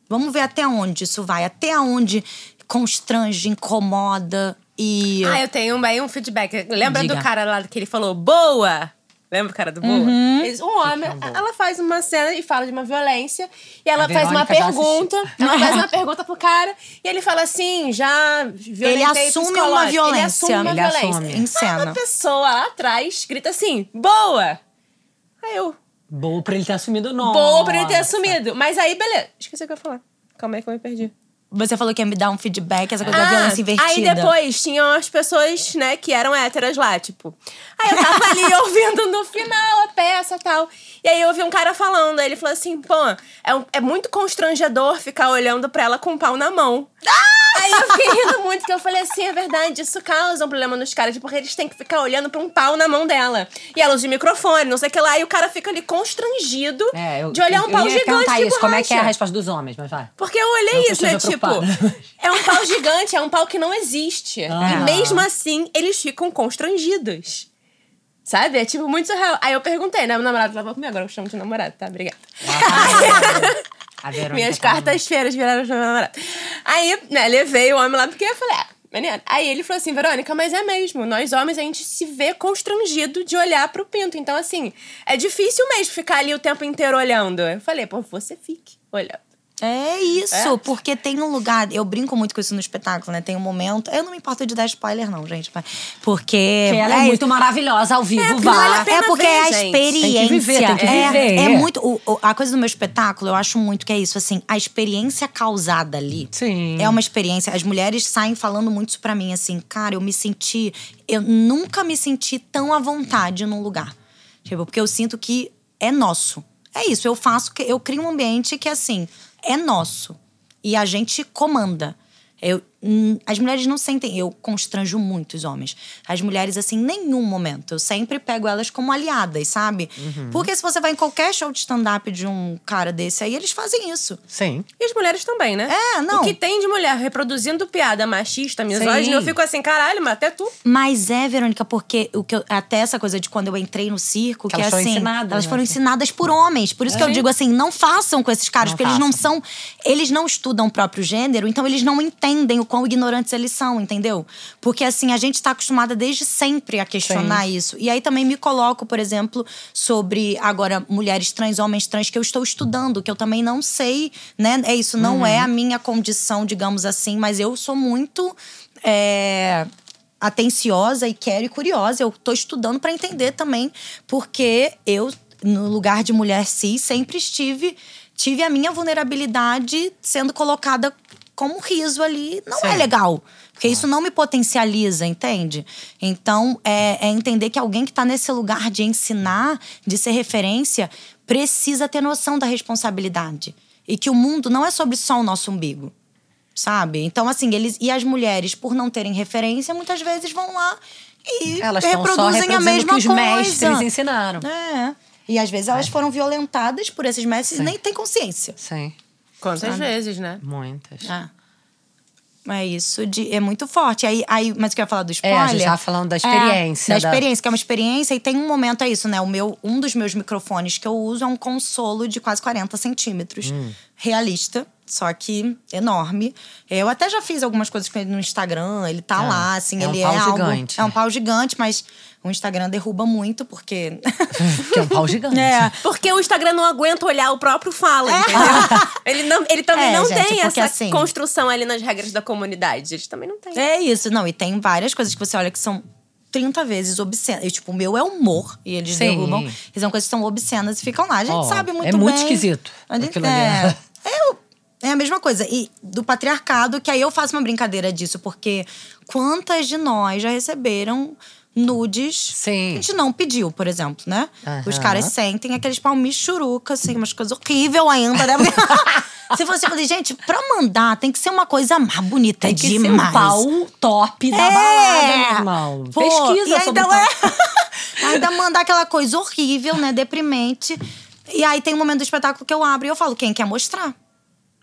Vamos ver até onde isso vai. Até onde constrange, incomoda e... Ah, eu tenho bem um feedback. Lembra Diga. do cara lá que ele falou, boa? Lembra do cara do boa? Uhum. Eles- Um homem, ela faz uma cena e fala de uma violência. E ela A faz uma pergunta. Ela faz uma pergunta pro cara. E ele fala assim, já violentei Ele assume uma Ele violência. assume uma Ele violência. assume. Em cena. Aí uma pessoa lá atrás grita assim, boa! Aí eu, Boa pra ele ter assumido o nome. boa pra ele ter assumido. Mas aí, beleza. Esqueci o que eu ia falar. Calma aí que eu me perdi. Você falou que ia me dar um feedback, essa coisa da violência invertida. Ah, Aí depois tinham as pessoas, né, que eram héteras lá, tipo. Aí eu tava ali ouvindo no final a peça e tal. E aí eu ouvi um cara falando, aí ele falou assim, pô, é, um- é muito constrangedor ficar olhando pra ela com o pau na mão. Aí eu fiquei rindo muito, porque eu falei assim, é verdade, isso causa um problema nos caras, porque eles têm que ficar olhando pra um pau na mão dela. E ela usa de microfone, não sei o que lá, e o cara fica ali constrangido É, eu, de olhar um eu pau ia gigante isso. Como é que é a resposta dos homens? Mas vai. Porque eu Não olhei eu isso, né? esteja Tipo, é um pau gigante, é um pau que não existe. Ah. E mesmo assim, eles ficam constrangidos. Sabe? É tipo muito surreal. Aí eu perguntei, né? Meu namorado tava comigo, agora eu chamo de namorado, tá? Obrigada. A Verônica Minhas tá quartas-feiras viraram meu namorado. Aí, né, levei o homem lá porque eu falei, ah, menina. Aí ele falou assim, Verônica, mas é mesmo. Nós homens, a gente se vê constrangido de olhar pro pinto. Então, assim, é difícil mesmo ficar ali o tempo inteiro olhando. Eu falei, pô, você fique olhando. É isso, É? porque tem um lugar. Eu brinco muito com isso no espetáculo, né? Tem um momento. Eu não me importo de dar spoiler, não, gente. Porque. Porque ela é, muito maravilhosa ao vivo, É, vale É porque ver, é a gente. experiência. Tem que viver, tem que é, viver. é muito. o- o- a coisa do meu espetáculo, eu acho muito que é isso, assim, a experiência causada ali. Sim. É uma experiência. As mulheres saem falando muito isso pra mim, assim, cara, eu me senti. Eu nunca me senti tão à vontade num lugar. Tipo, porque eu sinto que é nosso. É isso, eu faço, que eu crio um ambiente que, assim, é nosso. E a gente comanda. Eu, as mulheres não sentem. Eu constranjo muito os homens. As mulheres, assim, em nenhum momento. Eu sempre pego elas como aliadas, sabe? Porque se você vai em qualquer show de stand-up de um cara desse aí, eles fazem isso. Sim. E as mulheres também, né? É, não. O que tem de mulher reproduzindo piada machista, misógina, eu fico assim, caralho, mas até tu. Mas é, Verônica, porque o que eu- até essa coisa de quando eu entrei no circo, Que que, é elas foram assim, ensinadas, elas né? foram ensinadas por homens. Por isso que eu digo assim, não façam com esses caras, Não porque eles não façam. são, eles não estudam o próprio gênero, então eles não entendem o quão ignorantes eles são, entendeu? Porque assim, a gente tá acostumada desde sempre a questionar isso. E aí também me coloco, por exemplo, sobre agora mulheres trans, homens trans que eu estou estudando, que eu também não sei, né? É isso, não é a minha condição, digamos assim, mas eu sou muito é, atenciosa e quero e curiosa. Eu tô estudando para entender também, porque eu, no lugar de mulher cis, sempre estive. Tive a minha vulnerabilidade sendo colocada como riso ali. Não é Sim. legal. Porque isso não me potencializa, entende? Então, é, é entender que alguém que está nesse lugar de ensinar, de ser referência, precisa ter noção da responsabilidade. E que o mundo não é sobre só o nosso umbigo sabe? Então, assim, eles e as mulheres, por não terem referência, muitas vezes vão lá e Elas reproduzem a mesma que os coisa. mestres ensinaram. É. E às vezes elas foram violentadas por esses mestres e nem têm consciência. Sim. Quantas vezes, né? Muitas. É. É isso de, é muito forte. Aí, aí, mas o que eu ia falar do É, spoiler? a gente tava falando da experiência. É, da da- experiência, que é uma experiência, e tem um momento, é isso, né? O meu, um dos meus microfones que eu uso é um consolo de quase 40 centímetros. Hum. Realista, só que enorme. Eu até já fiz algumas coisas com ele no Instagram, ele tá Ah, lá, assim, é um ele pau é algo. gigante. É um pau gigante, mas o Instagram derruba muito, porque. Que é um pau gigante. é. Porque o Instagram não aguenta olhar o próprio fala, entendeu? Ele, não, ele também É, não gente, tem porque essa assim- construção ali nas regras da comunidade. Eles também não têm. É isso, não. E tem várias coisas que você olha que são 30 vezes obscenas. E, tipo, o meu é humor. E eles Sim. derrubam. E são coisas que são obscenas e ficam lá. A gente Ó, sabe muito é bem. muito esquisito A gente, aquilo ali. é, é, a mesma coisa. E do patriarcado, que aí eu faço uma brincadeira disso, porque quantas de nós já receberam nudes Sim. que a gente não pediu, por exemplo, né? Os Aham. caras sentem aqueles palmis churuca, assim, umas coisas horríveis ainda, né? Se você falar, gente, pra mandar tem que ser uma coisa mais bonita Tem que demais. ser um pau top da É. balada, meu irmão. Pô, Pesquisa sobre ainda, é, ainda mandar aquela coisa horrível, né? Deprimente. E aí tem um momento do espetáculo que eu abro e eu falo, quem quer mostrar?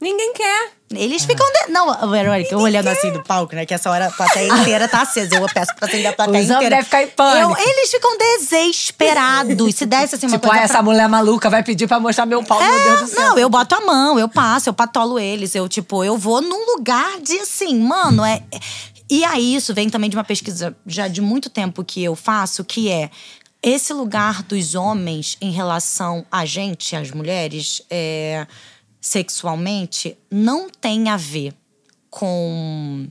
Ninguém quer. Eles ficam. De... Não, Verônica, eu olhando assim do palco, né? Que essa hora a plateia inteira tá acesa. Eu peço pra acender a plateia Os inteira. devem ficar em pânico. Eu- eles ficam desesperados. Se desse assim uma Tipo, coisa. ah, pra- essa mulher maluca vai pedir pra mostrar meu pau, meu Deus do céu. Não, eu boto a mão, eu passo, eu patolo eles. Eu, tipo, eu vou num lugar de assim, mano, é. é- E aí, isso vem também de uma pesquisa já de muito tempo que eu faço, que é esse lugar dos homens em relação a gente, as mulheres, é, sexualmente, não tem a ver com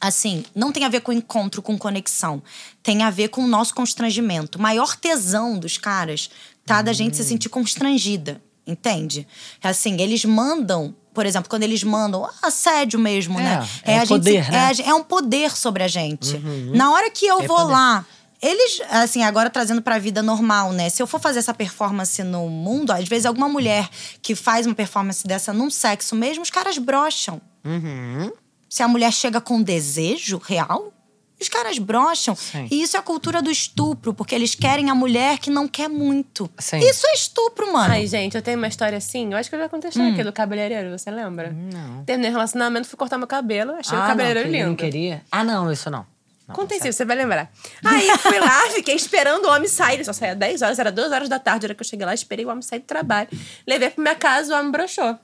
assim, não tem a ver com encontro, com conexão. Tem a ver com o nosso constrangimento. O maior tesão dos caras tá da gente se sentir constrangida, entende? Assim, eles mandam, por exemplo, quando eles mandam assédio mesmo, É, né? é a um gente poder, se- né? é, é um poder sobre a gente. Na hora que eu É vou poder. lá eles, assim, agora trazendo pra vida normal, né? Se eu for fazer essa performance no mundo, às vezes alguma mulher que faz uma performance dessa num sexo mesmo, os caras brocham. Uhum. Se a mulher chega com desejo real, os caras brocham. Sim. E isso é a cultura do estupro, porque eles querem a mulher que não quer muito. Sim. Isso é estupro, mano. Ai, gente, eu tenho uma história assim. Eu acho que eu já contei a história aqui do cabeleireiro, você lembra? Não. Terminei relacionamento, fui cortar meu cabelo, achei o Ah, cabeleireiro não, lindo. não queria? Ah, não, isso não. Não, certo. sim, você vai lembrar. Aí fui lá, fiquei esperando o homem sair. Ele só saía 10 horas, era 2 horas da tarde. A hora que eu cheguei lá, esperei o homem sair do trabalho. Levei pra minha casa, o homem broxou.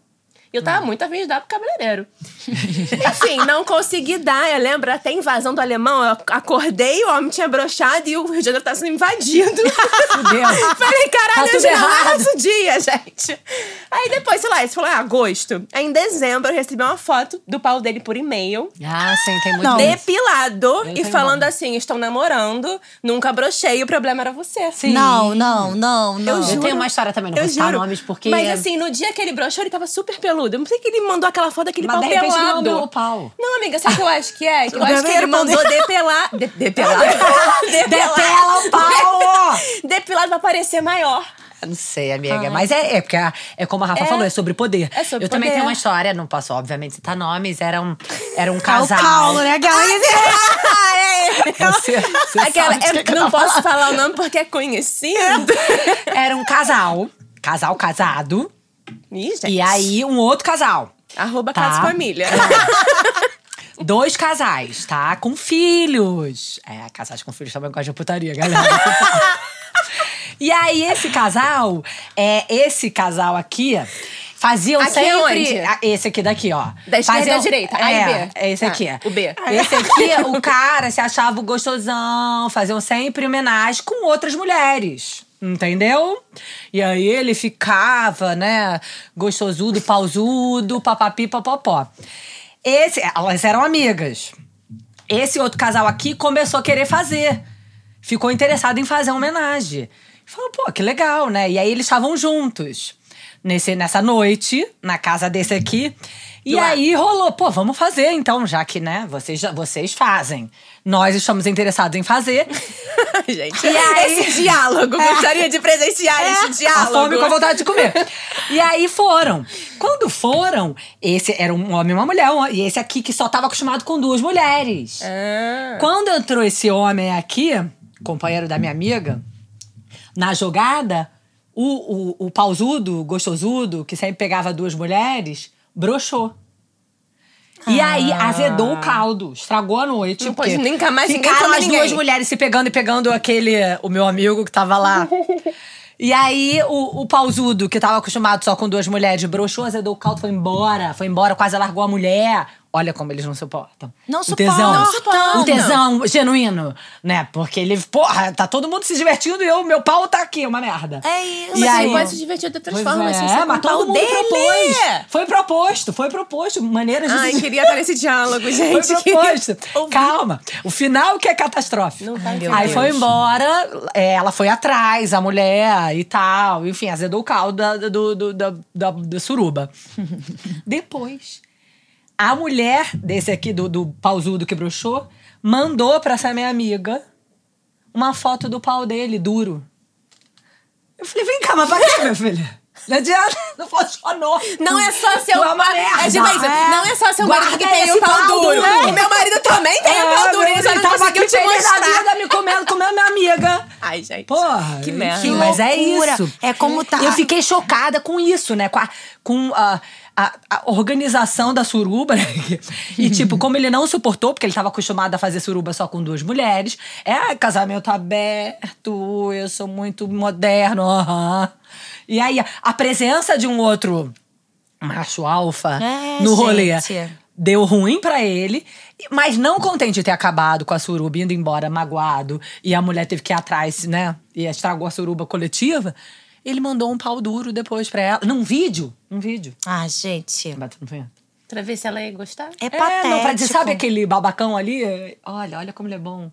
E eu tava muito afim de dar pro cabeleireiro. Enfim, não consegui dar. Eu lembro até a invasão do alemão. Eu acordei, o homem tinha broxado e o Rio de Janeiro tava sendo invadido. Fudeu. Falei, Tá caralho, tudo hoje não é errado. nosso dia, gente. Aí depois, sei lá, isso falou, ah, agosto. Aí em dezembro eu recebi uma foto do pau dele por e-mail. Ah, sim, tem muito Não. Depilado e falando nome. assim: estão namorando, nunca brochei, o problema era você. Sim. Não, não, não, não. Eu juro. tenho uma história também, não vou Eu citar nomes, porque... Mas assim, no dia que ele broxou, ele tava super peludo. Eu não sei que ele mandou aquela foto daquele Mas pau de repente é o pau. Não, amiga, sabe o que eu acho que é? Que eu acho que ele mandou depilar. De, depilar. Depela o pau! Depilado pra parecer maior. Eu Não sei, amiga. Mas é, é porque a- é como a Rafa É. falou, é sobre poder. É sobre Eu também poder. tenho uma história, não posso, obviamente, citar nomes. Era um, era um É o casal. Paulo, né, galera? Você, você Aquela, é, que não posso falar o nome porque é conhecido. Era um casal. Casal casado. Ih, gente. E aí, um outro casal. Arroba Tá. Casa Família. Dois casais, tá? Com filhos. É, casais com filhos também gosta de putaria, galera. e aí, esse casal, é, esse casal aqui, faziam Aqui sempre. onde? Ah, Esse aqui daqui, ó. Da esquerda Faziam- à direita, A e é, B. É esse Tá, aqui. o B. Esse aqui, o cara se achava gostosão, faziam sempre homenagem com outras mulheres. Entendeu? E aí ele ficava, né, gostosudo, pausudo, papapi, papopó. Esse, elas eram amigas. Esse outro casal aqui começou a querer fazer. Ficou interessado em fazer uma homenagem. Falou, pô, que legal, né? E aí eles estavam juntos nesse, nessa noite, na casa desse aqui. E Do aí rolou, pô, vamos fazer então, já que, né, vocês, já- vocês fazem. Nós estamos interessados em fazer. gente. E aí- Esse diálogo, gostaria de presenciar esse É, A diálogo. fome com a vontade de comer. e aí foram. Quando foram, esse era um homem e uma mulher. E esse aqui que só tava acostumado com duas mulheres. Ah. Quando entrou esse homem aqui, companheiro da minha amiga, na jogada, o, o, o pausudo, gostosudo, que sempre pegava duas mulheres, broxou. E aí azedou o caldo, estragou a noite. Não pode nunca mais ninguém Ficaram as ninguém. duas mulheres se pegando e pegando aquele, o meu amigo que tava lá. E aí, o, o pausudo, que tava acostumado só com duas mulheres, broxou, azedou o caldo, foi embora. Foi embora, quase largou a mulher. Olha como eles não suportam. Não o suportam. tesão, Não suportam. O tesão genuíno, né? Porque ele, porra, tá todo mundo se divertindo e eu, meu pau tá aqui, uma merda. É isso. E Mas aí- pode se divertir de outras formas. é, sem ser com mas o todo mundo dele. propôs. Foi proposto, foi proposto. Maneiras de Ai, queria estar nesse diálogo, foi gente. proposto. Ouvir. Calma. O final que é catastrófico. Não vai Aí Deus. foi embora, é, ela foi atrás, a mulher e tal. Enfim, azedou o caldo da, do, do, da, da, da suruba. Depois, a mulher desse aqui, do, do pausudo que bruxou, mandou pra essa minha amiga uma foto do pau dele, duro. Eu falei, vem cá, mas pra quê, minha filha? Não adianta, não funcionou. Não é só seu Tu é uma marido. merda. É É. não é só seu marido Guarda que tem esse o pau pau duro. O meu marido também tem o pau duro. Ele só não tava conseguiu aqui te da mostrar. vida, me comendo, comendo minha amiga. Ai, gente. Porra, Que merda. enfim, mas é isso. É como tá- Eu fiquei chocada com isso, né? Com a, com a, a- a organização da suruba. né? E, tipo, como ele não suportou, porque ele tava acostumado a fazer suruba só com duas mulheres. É casamento aberto, eu sou muito moderno, aham. E aí, a- presença de um outro macho alfa É, no rolê gente. deu ruim pra ele, mas não contente de ter acabado com a suruba, indo embora magoado, e a mulher teve que ir atrás, né? E estragou a suruba coletiva. Ele mandou um pau duro depois pra ela. Num vídeo. Num vídeo. Ah, gente. Batendo no vento. Pra ver se ela ia gostar. É É, patético. não, pra dizer, sabe aquele babacão ali? Olha, olha como ele é bom.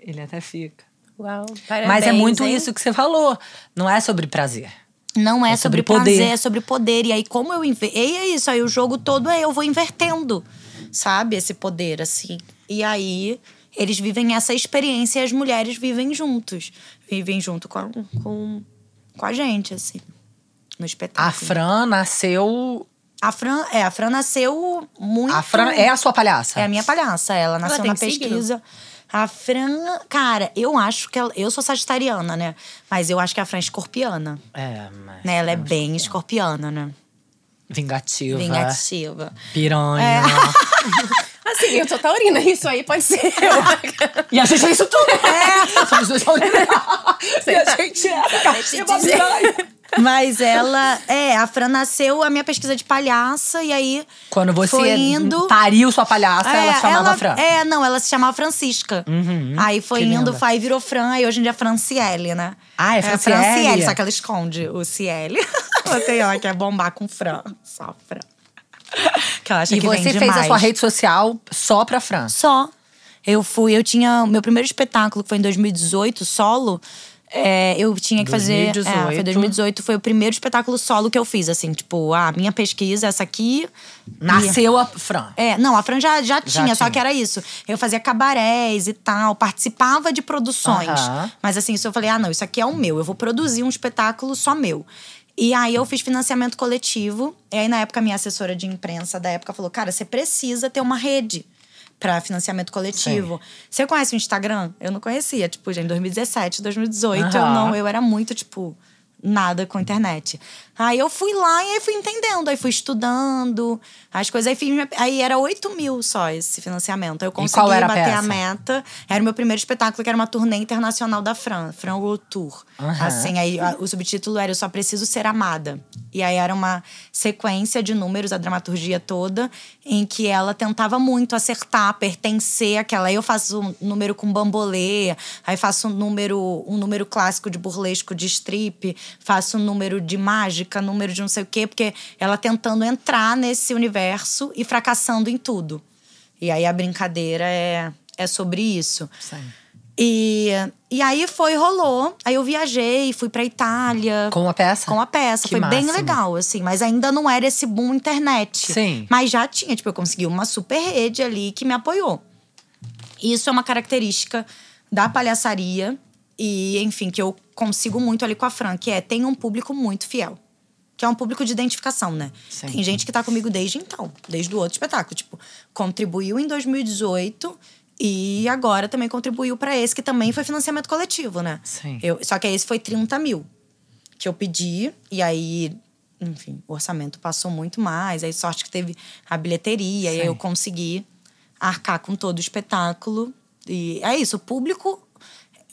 Ele até fica. Uau, Mas parabéns, é muito hein? isso que você falou. Não é sobre prazer. Não é, É sobre, sobre poder. prazer, é sobre poder. E aí, como eu inver... E é isso, aí o jogo todo é eu vou invertendo, sabe? Esse poder, assim. E aí, eles vivem essa experiência e as mulheres vivem juntos. Vivem junto com com, com a gente, assim. No espetáculo. A Fran nasceu. A Fran, é, a Fran nasceu muito. A Fran é a sua palhaça. É a minha palhaça. Ela nasceu tem na signo? pesquisa. A Fran, cara, eu acho que ela, eu sou sagitariana, né? Mas eu acho que a Fran é escorpiana. É, mas. Né? Ela é bem escorpiana, né? Vingativa. Vingativa. Piranha. Assim, eu sou taurina, isso aí pode ser. E a gente é isso tudo. É. Somos dois taurinos. E a gente é. Mas ela, é, a Fran nasceu a minha pesquisa de palhaça e aí Quando você foi indo pariu sua palhaça, ela É, se chamava Fran. É, não, ela se chamava Francisca. aí foi indo, linda. foi, virou Fran, e hoje em dia é Franciele, né? Ah, é Franciele? Franciele, só que ela esconde o Ciele. Botei ela quer bombar com Fran, só Fran. Que ela acha E que você fez a sua rede social só pra Fran. Só. Eu fui, eu tinha. Meu primeiro espetáculo, que foi em 2018, solo. é, eu tinha que fazer. É, 2018. foi 2018, foi o primeiro espetáculo solo que eu fiz, assim, tipo, a minha pesquisa, essa aqui. Nasceu a Fran. É, não, a Fran já, já tinha, só tinha. que era isso. Eu fazia cabarés e tal, participava de produções. Aham. Mas assim, isso eu falei, ah, não, isso aqui é o meu, eu vou produzir um espetáculo só meu. E aí eu fiz financiamento coletivo. E aí, na época, minha assessora de imprensa da época falou: cara, você precisa ter uma rede para financiamento coletivo. Você conhece o Instagram? Eu não conhecia, tipo, já em 2017, 2018, eu Aham. não, eu era muito, tipo, nada com internet. Aí eu fui lá e aí fui entendendo, aí fui estudando as coisas. Aí, fiz aí era 8 mil só esse financiamento. Aí eu consegui a bater a peça? meta. Era o meu primeiro espetáculo, que era uma turnê internacional da Fran, Fran World Tour. Aham. Assim, aí a- o subtítulo era Eu Só Preciso Ser Amada. E aí era uma sequência de números, a dramaturgia toda, em que ela tentava muito acertar, pertencer àquela. Aí eu faço um número com bambolê, aí faço um número, um número clássico de burlesco de strip, faço um número de mágica, número de não sei o quê, porque ela tentando entrar nesse universo e fracassando em tudo. E aí a brincadeira é, é sobre isso. Sim. E, e aí foi, rolou. Aí eu viajei, fui pra Itália. Com a peça? Com a peça. Que foi bem máximo. legal, assim. Mas ainda não era esse boom internet. Sim. Mas já tinha, tipo, eu consegui uma super rede ali que me apoiou. Isso é uma característica da palhaçaria. E, enfim, que eu consigo muito ali com a Fran, que é tem um público muito fiel. Que é um público de identificação, né? Sim. Tem gente que tá comigo desde então, desde o outro espetáculo. Tipo, contribuiu em 2018 e agora também contribuiu pra esse, que também foi financiamento coletivo, né? Sim. Eu, só que esse foi 30 mil que eu pedi, e aí, enfim, o orçamento passou muito mais. Aí, sorte que teve a bilheteria, e aí Sim. eu consegui arcar com todo o espetáculo. E é isso, o público.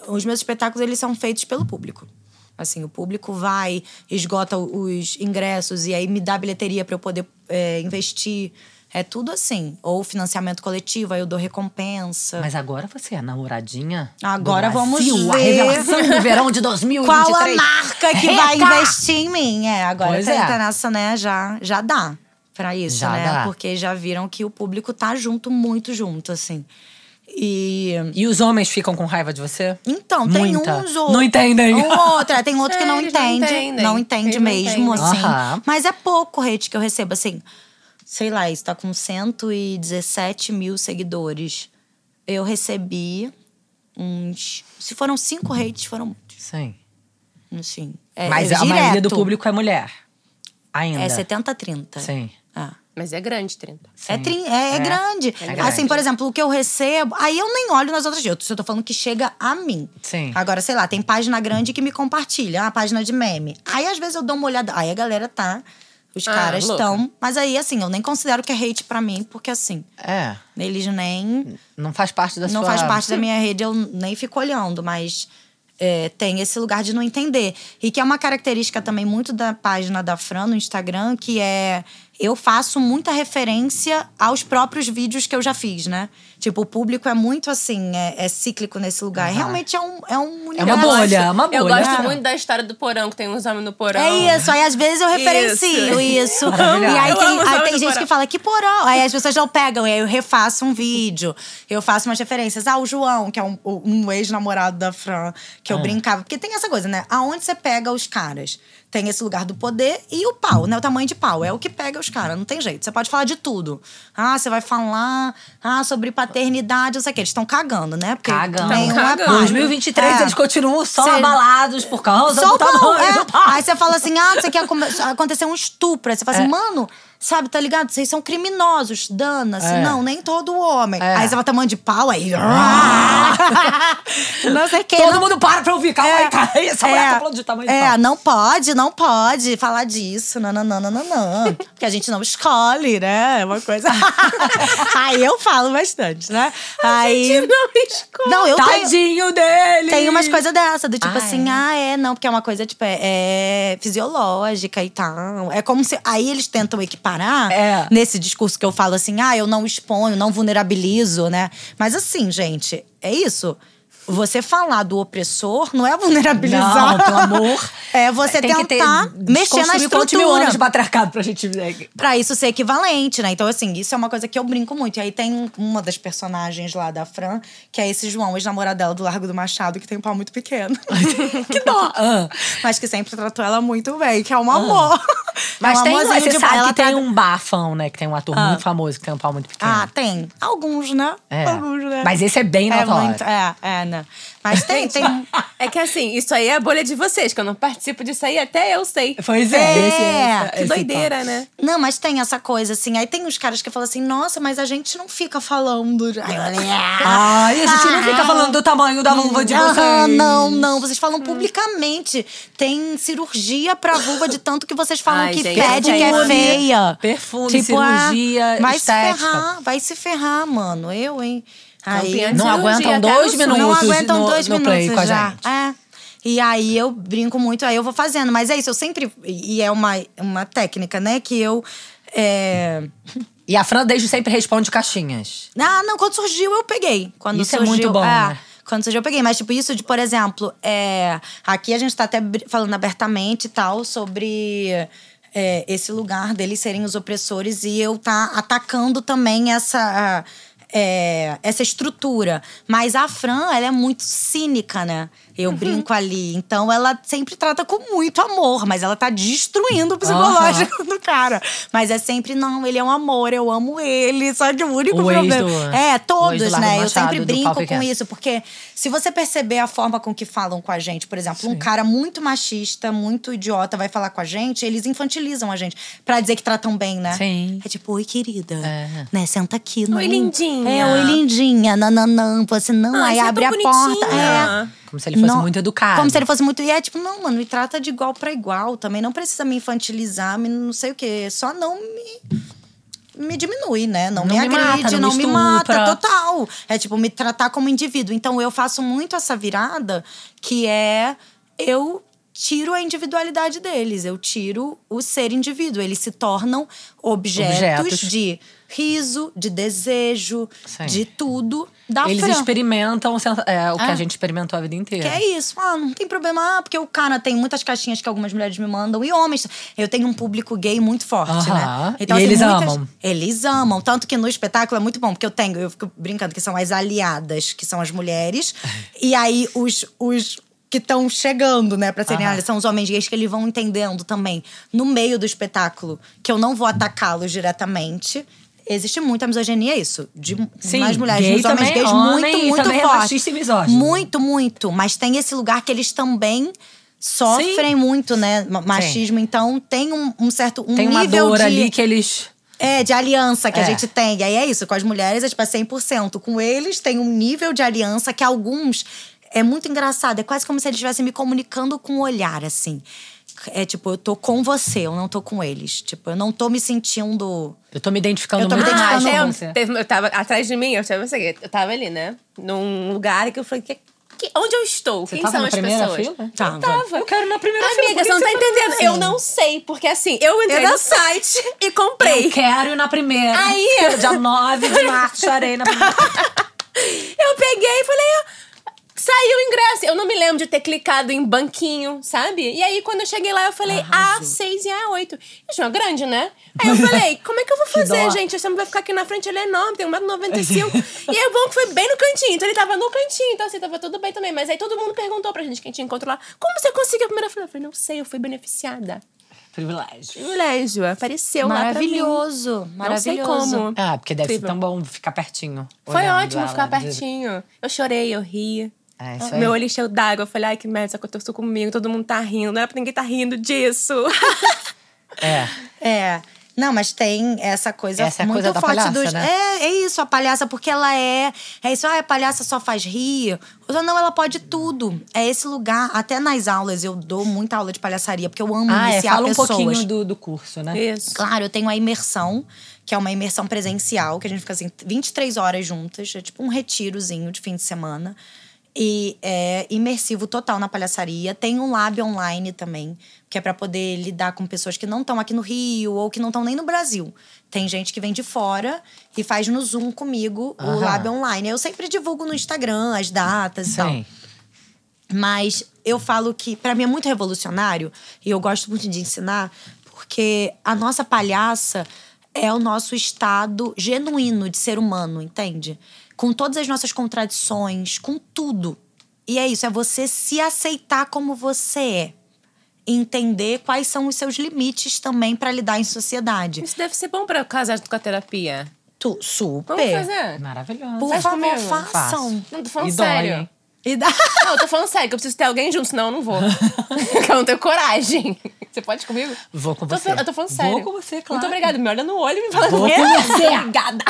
Os meus espetáculos, eles são feitos pelo público. Assim, o público vai, esgota os ingressos e aí me dá bilheteria para eu poder é, investir. É tudo assim. Ou financiamento coletivo, aí eu dou recompensa. Mas agora você é namoradinha? Agora vamos Brasil, A ver. revelação do verão de 2023. Qual a marca que vai investir em mim? É, agora Pois tá, é. nessa, né, já, já dá pra isso, Já né? dá. Porque já viram que o público tá junto, muito junto, assim. E. E os homens ficam com raiva de você? Então, tem Muita. uns ou Não entendem. Um outro, é, tem outro que não não entende. entendem. Não entende Eles não mesmo, entendem. assim. Aham. Mas é pouco o hate que eu recebo, assim. Sei lá, isso tá com 117 mil seguidores. Eu recebi uns. Se foram cinco hates, foram muitos. Sim. Assim. É, Mas é a maioria do direto. público é mulher. Ainda. É 70-30. Sim. Ah. Mas é grande, 30. É, Sim. trin- é, é grande. grande. Assim, por exemplo, o que eu recebo. Aí eu nem olho nas outras. Eu tô- eu tô falando que chega a mim. Sim. Agora, sei lá, tem página grande que me compartilha, uma página de meme. Aí às vezes eu dou uma olhada. Aí a galera tá. Os Ah, caras estão. Mas aí, assim, eu nem considero que é hate pra mim, porque assim, É. eles nem. Não faz parte da Não sua... faz parte da minha rede, eu nem fico olhando, mas é, tem esse lugar de não entender. E que é uma característica também muito da página da Fran no Instagram, que é eu faço muita referência aos próprios vídeos que eu já fiz, né? Tipo, o público é muito assim, é, é cíclico nesse lugar. Aham. Realmente é um, é um É uma universo. bolha, é uma bolha. Eu gosto É. muito da história do porão, que tem uns homens no porão. É isso, aí às vezes eu referencio isso. E Maravilhosa. aí Eu tem, aí tem gente Porão. que fala, que porão. Aí as pessoas não pegam, e aí eu refaço um vídeo. Eu faço umas referências. Ah, o João, que é um, um ex-namorado da Fran, que eu Ah. brincava. Porque tem essa coisa, né? Aonde você pega os caras? Tem esse lugar do poder e o pau, né? O tamanho de pau. É o que pega os caras, não tem jeito. Você pode falar de tudo. Ah, você vai falar ah, sobre paternidade, não sei o quê. Eles estão cagando, né? Porque Cagando. cagando. pai. 2023, É. eles continuam só Cê- abalados por causa Só do tamanho é. do pau. Aí você fala assim, ah, você quer acontecer um estupro. Aí você fala assim, É. mano, sabe, tá ligado? Vocês são criminosos, dana-se. É. Não, nem todo homem. É. Aí você vai tamanho de pau, aí... não sei o que. Todo não... mundo para pra ouvir. Calma aí, cara. Essa mulher tá falando de tamanho de é, não pode, não pode falar disso. Não, não, não, não, não, não. Porque a gente não escolhe, né? É uma coisa. aí eu falo bastante, né? Aí. Não escolhe. Não, eu tenho. Tadinho dele! Tem umas coisas dessa, do tipo Ah, assim, é? ah, é, não, porque é uma coisa, tipo, é, é fisiológica e tal. É como se. Aí eles tentam equiparar É. nesse discurso que eu falo assim, ah, eu não exponho, não vulnerabilizo, né? Mas assim, gente, é isso. Você falar do opressor não é vulnerabilizar. Não, pelo amor. É você Tem que ter- tentar mexer na quantos mil anos estrutura. de patriarcado pra gente ver. Pra isso ser equivalente, né? Então, assim, isso é uma coisa que eu brinco muito. E aí tem um- uma das personagens lá da Fran, que é esse João, ex-namorado dela do Largo do Machado, que tem um pau muito pequeno. Que dó! Ah. Mas que sempre tratou ela muito bem, que é um amor. Mas é um tem, você de sabe ela que tem trata- um bafão, né? Que tem um ator Ah. muito famoso que tem um pau muito pequeno. Ah, tem. Alguns, né? É. Alguns, né? Mas esse é bem é notório. muito, é, é, né? Mas tem, tem. É que assim, isso aí é a bolha de vocês, que eu não participo disso aí, até eu sei. Pois é. É, esse, esse, Que esse doideira, né? Não, mas tem essa coisa, assim. Aí tem os caras que falam assim, nossa, mas a gente não fica falando. Ah, Ai, a gente não fica falando do tamanho da vulva de vocês. Aham, não, não. Vocês falam publicamente. Tem cirurgia pra vulva de tanto que vocês falam Ai, que gente, fede, que é perfume. feia. Perfume, ah, cirurgia, vai estética. se ferrar, vai se ferrar, mano. Eu, hein? De Não cirurgia, aguentam dois minutos. não aguentam no- dois no minutos play com a já. gente. É. E aí eu brinco muito, aí eu vou fazendo. Mas é isso, eu sempre. E é uma, uma técnica, né? Que eu. é, E a Fran desde sempre responde caixinhas. Ah, não, quando surgiu eu peguei. Quando Isso é surgiu, muito bom, né? Quando surgiu eu peguei. Mas, tipo, isso de, por exemplo, é, aqui a gente tá até falando abertamente e tal sobre é, esse lugar deles serem os opressores e eu tá atacando também essa. É, essa estrutura. Mas a Fran, ela é muito cínica, né? Eu brinco ali. Então, ela sempre trata com muito amor, mas ela tá destruindo o psicológico do cara. Mas é sempre, não, ele é um amor, eu amo ele. Só que o único O problema. do- é, o ex todos, né? Eu sempre brinco com isso, porque se você perceber a forma com que falam com a gente, por exemplo, um cara muito machista, muito idiota vai falar com a gente, eles infantilizam a gente pra dizer que tratam bem, né? Sim. É tipo, oi, querida. É. Né? Senta aqui. Não. lindinha. É, oi, lindinha. Nananã. Você não, Ah, aí é abre a porta. É. Como se ele fosse Não- muito educado. Como se ele fosse muito. E é tipo, não, mano, me trata de igual pra igual também. Não precisa me infantilizar, me não sei o quê. Só não me. Me diminui, né? Não, Não me me mata, agride, não não, me me mata, total. É tipo, me tratar como indivíduo. Então eu faço muito essa virada que é eu tiro a individualidade deles, eu tiro o ser indivíduo. Eles se tornam objetos, Objetos. de riso, de desejo, Sim. de tudo da Eles Fran. experimentam é, o que a gente experimentou a vida inteira. Que é isso, ah, não tem problema, ah, porque o cara tem muitas caixinhas que algumas mulheres me mandam, e homens. Eu tenho um público gay muito forte, Aham. né? E eles amam. Eles amam. Tanto que no espetáculo é muito bom, porque eu tenho, eu fico brincando que são as aliadas, que são as mulheres, e aí os. os que estão chegando, né, pra serem aliadas, são os homens gays que eles vão entendendo também, no meio do espetáculo, que eu não vou atacá-los diretamente. Existe muita misoginia, isso. De Sim, mais mulheres, gay nos homens é gays, homem muito, muito também é forte. machista e misógino. Muito, muito. Mas tem esse lugar que eles também sofrem muito, né? ma- Machismo. Então tem um, um certo um Tem uma nível dor de, ali que eles. é, de aliança que a É. gente tem. E aí é isso, com as mulheres é tipo é 100%. Com eles tem um nível de aliança que alguns é muito engraçado. É quase como se eles estivessem me comunicando com o olhar, assim. É tipo, eu tô com você, eu não tô com eles. Tipo, eu não tô me sentindo. Eu tô me identificando Eu tô me muito mais identificando com eu, você. teve- eu tava atrás de mim, eu tava, eu tava ali, né? Num lugar que eu falei, que, que- onde eu estou? Você Quem tava são na as primeira pessoas? fila? Tava. Tava. Eu quero na primeira fila. Amiga, por que você não tá entendendo. assim? Eu não sei, porque assim, eu entrei Eu no site e comprei. Eu quero ir na primeira. Aí- Dia 9 de março, chorei na primeira. Eu peguei e falei, ó, saiu o ingresso. Eu não me lembro de ter clicado em banquinho, sabe? E aí, quando eu cheguei lá, eu falei A6 e A8. Eu achei uma grande, né? Aí eu falei, como é que eu vou fazer, gente? Esse homem vai ficar aqui na frente, ele é enorme, tem 1,95m. e aí o bom que foi bem no cantinho. Então ele tava no cantinho, então assim, tava tudo bem também. Mas aí todo mundo perguntou pra gente, quem tinha encontro lá, como você conseguiu a primeira fila? Eu falei, não sei, eu fui beneficiada. Privilégio. Privilégio, apareceu lá pra mim. Maravilhoso. Maravilhoso. Não sei como. Ah, porque deve Incrível. ser tão bom ficar pertinho. Foi ótimo ficar de- pertinho. Eu chorei, eu ri. É, isso aí. Meu olho encheu d'água. Eu falei, ai, que merda, isso aconteceu comigo. Todo mundo tá rindo. Não era pra ninguém tá rindo disso. É. É. Não, mas tem essa coisa Essa é muito coisa da forte palhaça, dos. né? É, é isso, a palhaça, porque ela é. É isso, ah, a palhaça só faz rir. Ou não, ela pode tudo. É esse lugar. Até nas aulas, eu dou muita aula de palhaçaria, porque eu amo Ah, é. iniciar Fala um pessoas. pouquinho do, do curso, né? Isso. Claro, eu tenho a imersão, que é uma imersão presencial, que a gente fica assim, 23 horas juntas, é tipo um retirozinho de fim de semana. E é imersivo total na palhaçaria. Tem um lab online também, que é para poder lidar com pessoas que não estão aqui no Rio ou que não estão nem no Brasil. Tem gente que vem de fora e faz no Zoom comigo o Aham. lab online. Eu sempre divulgo no Instagram as datas e tal. Sim. Mas eu falo que, pra mim, é muito revolucionário e eu gosto muito de ensinar, porque a nossa palhaça é o nosso estado genuíno de ser humano, entende? Com todas as nossas contradições, com tudo. E é isso, é você se aceitar como você é. Entender quais são os seus limites também pra lidar em sociedade. Isso deve ser bom pra casar com a terapia. Tu, super. Vamos fazer? Maravilhoso. Por Faz favor, comigo. façam. Faço. Não, tô falando E sério. E dá... Não, eu tô falando sério, que eu preciso ter alguém junto, senão eu não vou. Porque eu não tenho coragem. Você pode ir comigo? Vou com Tô você. fal- eu tô falando sério. Vou com você, claro. Muito obrigada. Me olha no olho e me fala Vou "É, com você." Obrigada.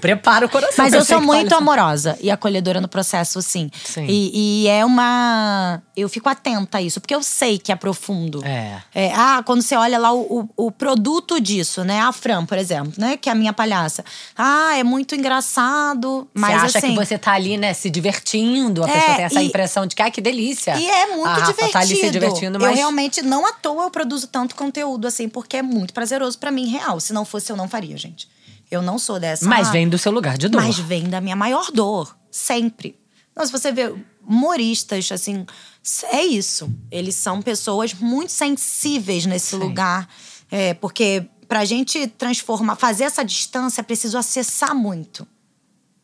Prepara o coração. Mas eu sou muito amorosa e acolhedora no processo, sim. Sim. E, e é uma. Eu fico atenta a isso, porque eu sei que é profundo. É. ah, quando você olha lá o, o, o produto disso, né? A Fran, por exemplo, né? Que é a minha palhaça. Ah, é muito engraçado, mas você acha assim. que você tá ali, né, se divertindo. A É, pessoa tem essa e- impressão de que, ai, que delícia. E é muito divertido. tá ali se divertindo, Eu mas... realmente, não à toa, eu produzo tanto conteúdo assim, porque é muito prazeroso pra mim, real. Se não fosse, eu não faria, gente. Eu não sou dessa. Mas ah, vem do seu lugar de dor. Mas vem da minha maior dor, sempre. Então, se você vê humoristas, assim, é isso. Eles são pessoas muito sensíveis nesse Sim. lugar. É, porque pra gente transformar, fazer essa distância, é preciso acessar muito,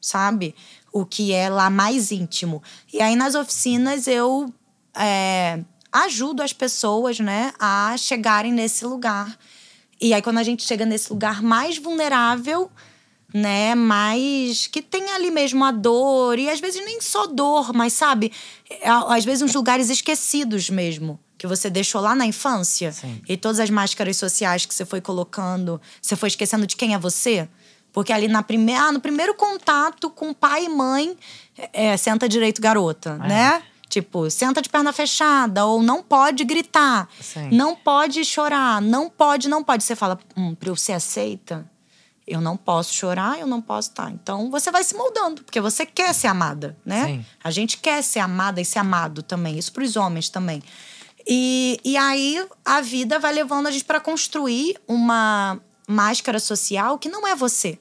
sabe? O que é lá mais íntimo. E aí, nas oficinas, eu é, ajudo as pessoas, né, a chegarem nesse lugar. E aí, quando a gente chega nesse lugar mais vulnerável, né, mais que tem ali mesmo a dor, e às vezes nem só dor, mas sabe, É, às vezes uns lugares esquecidos mesmo. Que você deixou lá na infância Sim. e todas as máscaras sociais que você foi colocando, você foi esquecendo de quem é você. Porque ali na primeira, ah, no primeiro contato com pai e mãe, é, senta direito, garota, É. né? Tipo, senta de perna fechada, ou não pode gritar, Sim. não pode chorar, não pode, não pode. Você fala, hum, pra eu ser aceita, eu não posso chorar, eu não posso estar. Então você vai se moldando, porque você quer ser amada, né? Sim. A gente quer ser amada e ser amado também, isso pros homens também. E, e aí a vida vai levando a gente para construir uma máscara social que não é você.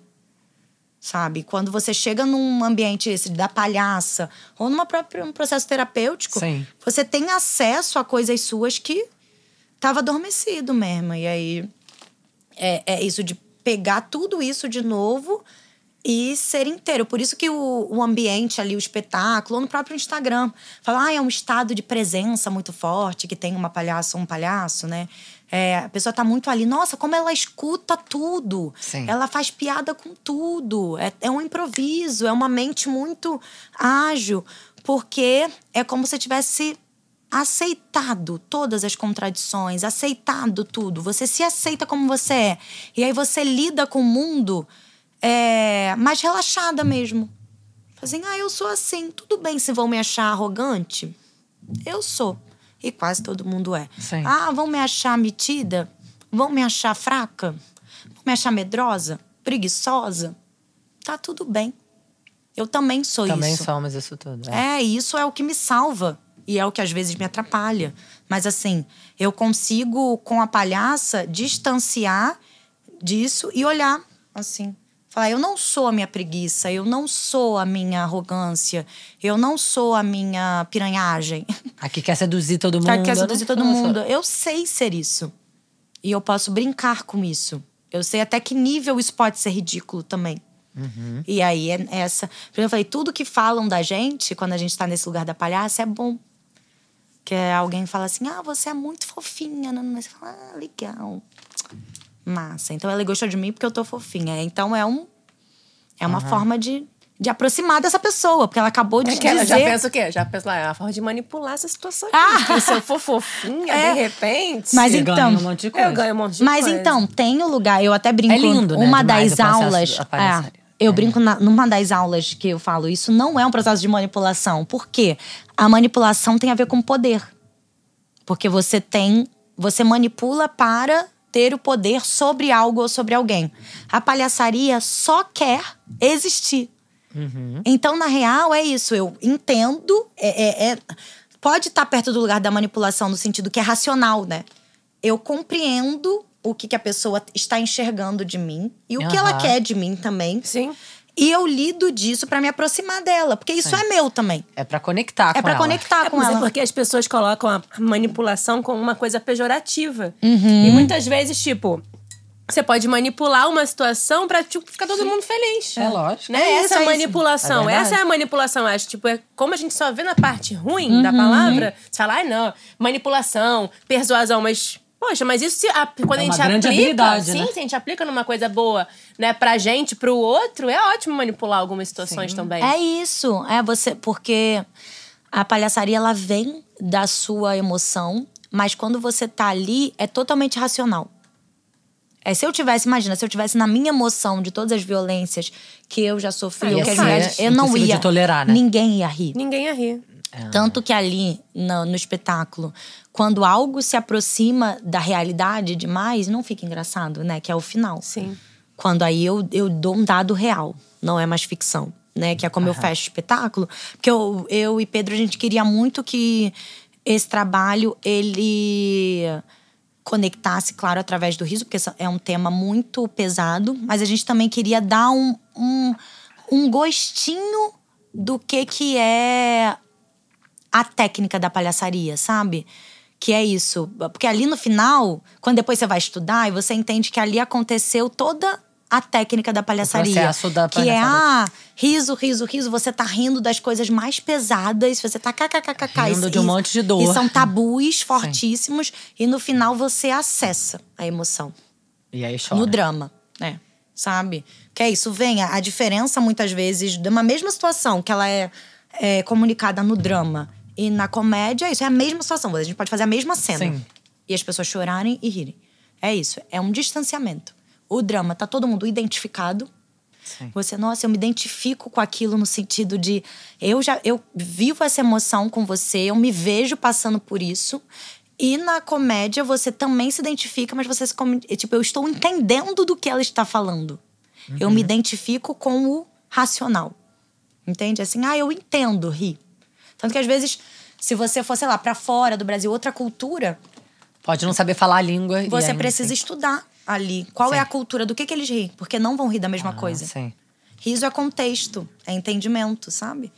Sabe? Quando você chega num ambiente esse da palhaça ou numa própria um processo terapêutico, Sim. você tem acesso a coisas suas que tava adormecido mesmo. E aí é, é isso de pegar tudo isso de novo e ser inteiro. Por isso que o, o ambiente ali, o espetáculo, ou no próprio Instagram, fala, ah, é um estado de presença muito forte, que tem uma palhaça ou um palhaço, né? É, a pessoa tá muito ali, nossa, como ela escuta tudo. Sim. Ela faz piada com tudo. É, é um improviso, é uma mente muito ágil, porque é como se tivesse aceitado todas as contradições, aceitado tudo. Você se aceita como você é. E aí você lida com o mundo é, mais relaxada mesmo. Assim, ah, eu sou assim. Tudo bem se vão me achar arrogante? Eu sou. E quase todo mundo é. Sim. Ah, vão me achar metida? Vão me achar fraca? Vão me achar medrosa? Preguiçosa? Tá tudo bem. Eu também sou Também isso. somos isso tudo. É. É, isso é o que me salva. E é o que às vezes me atrapalha. Mas assim, eu consigo, com a palhaça, distanciar disso e olhar assim. Falar, eu não sou a minha preguiça, eu não sou a minha arrogância, eu não sou a minha piranhagem. Aqui quer seduzir todo mundo. Tá, quer eu não seduzir todo mundo. Eu sei ser isso. E eu posso brincar com isso. Eu sei até que nível isso pode ser ridículo também. Uhum. E aí, é essa. Por exemplo, eu falei, tudo que falam da gente, quando a gente tá nesse lugar da palhaça, é bom. Que é alguém fala assim, ah, você é muito fofinha. Né? Você fala, ah, legal. Massa. Então ela gostou de mim porque eu tô fofinha. Então é um. É uma forma de, de aproximar dessa pessoa, porque ela acabou de É que ela dizer. já pensa o quê? Já pensa lá, é uma forma de manipular essa situação. Ah! Porque se eu for fofinha, É. de repente. Mas Você então- ganha um monte de coisa. eu ganho um monte de Mas coisa. então, tem o lugar, eu até brinco. É lindo, né, Uma demais das aulas. É, eu brinco na- numa das aulas que eu falo, isso não é um processo de manipulação. Por quê? A manipulação tem a ver com poder. Porque você tem. Você manipula para ter o poder sobre algo ou sobre alguém. A palhaçaria só quer existir. Então, na real, é isso. Eu entendo. é- é- é- pode estar perto do lugar da manipulação, no sentido que é racional, né? Eu compreendo o que, que a pessoa está enxergando de mim e o que ela quer de mim também. Sim. E eu lido disso pra me aproximar dela, porque isso é meu também. É pra conectar com É pra ela. conectar com Mas é ela. porque as pessoas colocam a manipulação como uma coisa pejorativa. Uhum. E muitas vezes, tipo, você pode manipular uma situação pra tipo, ficar todo mundo feliz. É lógico. Né? É Essa é a é manipulação. É. Essa é a manipulação, eu acho. Tipo, é como a gente só vê na parte ruim Uhum. da palavra. Você fala, ah, não, manipulação, persuasão, mas. Poxa, mas isso se, a- quando É a gente aplica. sim, né? se a gente aplica numa coisa boa, né, pra gente, pro outro, é ótimo manipular algumas situações também. É isso, é você, porque a palhaçaria ela vem da sua emoção, mas quando você tá ali é totalmente racional. É, se eu tivesse, imagina, se eu tivesse na minha emoção de todas as violências que eu já sofri, Ah, ia que mulheres, eu não ia de tolerar, né? Ninguém ia rir. Ninguém ia rir. Tanto que ali no, no espetáculo, quando algo se aproxima da realidade demais, não fica engraçado, né? Que é o final. Sim. Quando aí eu, eu dou um dado real, não é mais ficção, né? Que é como eu fecho o espetáculo. Porque eu, eu e Pedro, a gente queria muito que esse trabalho, ele conectasse, claro, através do riso, porque é um tema muito pesado. Mas a gente também queria dar um, um, um gostinho do que que é a técnica da palhaçaria, sabe? Que é isso. Porque ali no final, quando depois você vai estudar, e você entende que ali aconteceu toda a técnica da palhaçaria. processo da Que é, palhaçaria. ah, riso, riso, riso. Você tá rindo das coisas mais pesadas. Você tá kkkk. Rindo e- de um monte de dor. E são tabus fortíssimos. E no final você acessa a emoção E aí chora. no drama, né? Sabe? Que é isso, vem a, a diferença muitas vezes de uma mesma situação que ela é, é comunicada no drama e na comédia, isso é a mesma situação. A gente pode fazer a mesma cena Sim. e as pessoas chorarem e rirem. É isso, é um distanciamento. O drama tá todo mundo identificado. Sim. Você, nossa, eu me identifico com aquilo no sentido de eu já eu vivo essa emoção com você, eu me vejo passando por isso. E na comédia você também se identifica, mas você se come- tipo, eu estou entendendo do que ela está falando. Eu me identifico com o racional. Entende? Assim, ah, eu entendo rir. Tanto que às vezes Se você for, sei lá, pra fora do Brasil, outra cultura, Pode não saber falar a língua. você precisa assim- estudar ali. Qual é Sim. a cultura, do que, que eles riem? Porque não vão rir da mesma Ah, coisa. Sim. Riso é contexto, é entendimento, sabe?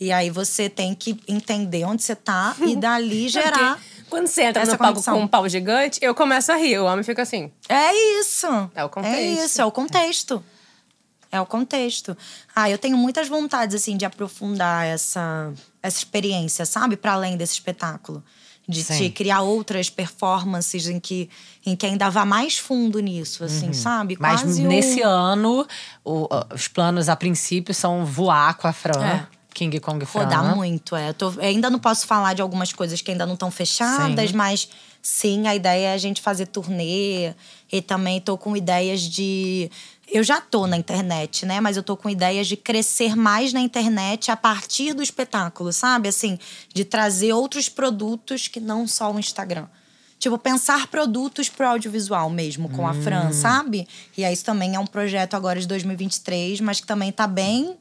E aí você tem que entender onde você tá e dali gerar. Quando você entra no palco com um pau gigante, eu começo a rir. O homem fica assim. É isso. É o contexto. É isso, é o contexto. É o contexto. Ah, eu tenho muitas vontades, assim, de aprofundar essa, essa experiência, sabe? Para além desse espetáculo. De, Sim. de criar outras performances em que, em que ainda vá mais fundo nisso, assim, sabe? Uhum. Mas Quase nesse um... ano, o- os planos a princípio são voar com a Fran. É. King Kong Fran. Rodar muito, é. Eu tô- eu ainda não posso falar de algumas coisas que ainda não estão fechadas, Sim. mas sim, a ideia é a gente fazer turnê. E também tô com ideias de. Eu já tô na internet, né? Mas eu tô com ideias de crescer mais na internet a partir do espetáculo, sabe? Assim, de trazer outros produtos que não só o Instagram. Tipo, pensar produtos pro audiovisual mesmo, com a Fran, sabe? E aí, isso também é um projeto agora de 2023, mas que também tá bem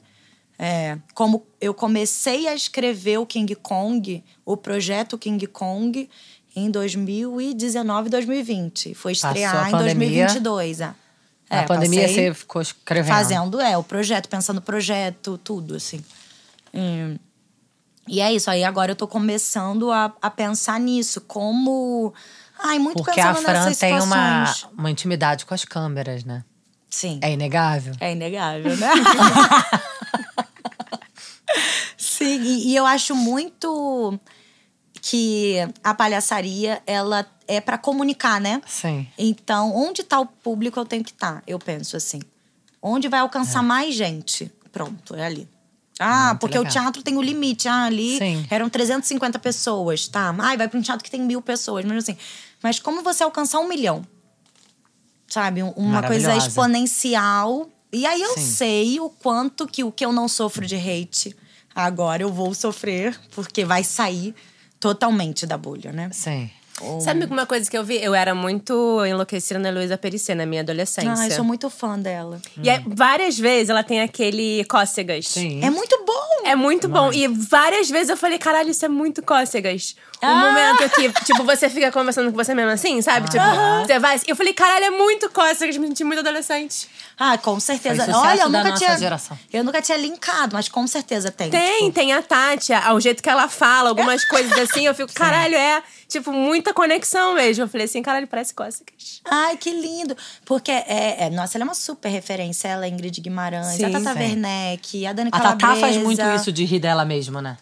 é, como eu comecei a escrever o King Kong, o projeto King Kong, em 2019 2020. Foi estrear a em pandemia. 2022. É. Na É, pandemia você ficou escrevendo. Fazendo, é, o projeto, pensando no projeto, tudo, assim. Hum. E é isso, aí agora eu tô começando a, a pensar nisso, como... Ai, muito Porque a Fran tem uma, uma intimidade com as câmeras, né? Sim. É inegável. É inegável, né? Sim, e, e eu acho muito que a palhaçaria, ela é pra comunicar, né? Sim. Então, onde tá o público, eu tenho que estar, eu penso assim. Onde vai alcançar mais gente? Pronto, é ali. Ah, Muito porque o legal. teatro tem o limite. Ah, ali Sim. eram 350 pessoas, tá? Ai, vai pra um teatro que tem mil pessoas, mesmo assim. Mas como você alcançar um milhão? Sabe? Um- Uma coisa exponencial. E aí eu Sim. sei o quanto que o que eu não sofro de hate, agora eu vou sofrer, porque vai sair totalmente da bolha, né? Sim. Sabe uma coisa que eu vi? Eu era muito enlouquecida na Heloísa Perissé na minha adolescência. Ah, eu sou muito fã dela. E aí, várias vezes ela tem aquele cócegas. Sim. É muito bom! É muito bom. E várias vezes eu falei, caralho, isso é muito cócegas. O Ah! momento que, tipo, você fica conversando com você mesmo assim, sabe? Tipo, você vai. Eu falei, caralho, é muito cócegas, me senti muito adolescente. Ah, com certeza. Olha, eu nunca tinha. geração. Eu nunca tinha linkado, mas com certeza tem. Tem, tipo. tem a Tati, a- o jeito que ela fala, algumas coisas assim, eu fico, caralho, é, tipo, muita conexão mesmo. Eu falei assim, caralho, parece cócegas. Ai, que lindo. Porque, é, é- nossa, ela é uma super referência. Ela, Ingrid Guimarães, Sim, a Tata sim. Werneck, a Dani A Tatá faz Calabresa. muito isso de rir dela mesma, né?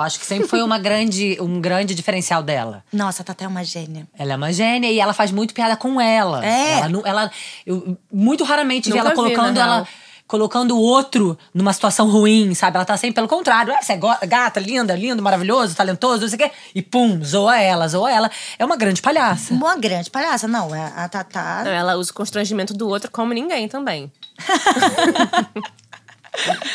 Eu acho que sempre foi uma grande, um grande diferencial dela. Nossa, a Tata é uma gênia. Ela é uma gênia e ela faz muito piada com ela. É. Ela, ela eu muito raramente vi Nunca ela vi, colocando na ela real. colocando o outro numa situação ruim, sabe? Ela tá sempre pelo contrário. Ah, você é gata, linda, lindo, maravilhoso, talentoso, não sei o quê. E pum, zoa ela, zoa ela. É uma grande palhaça. Uma grande palhaça. Não, a, a Tata. Não, ela usa o constrangimento do outro como ninguém também.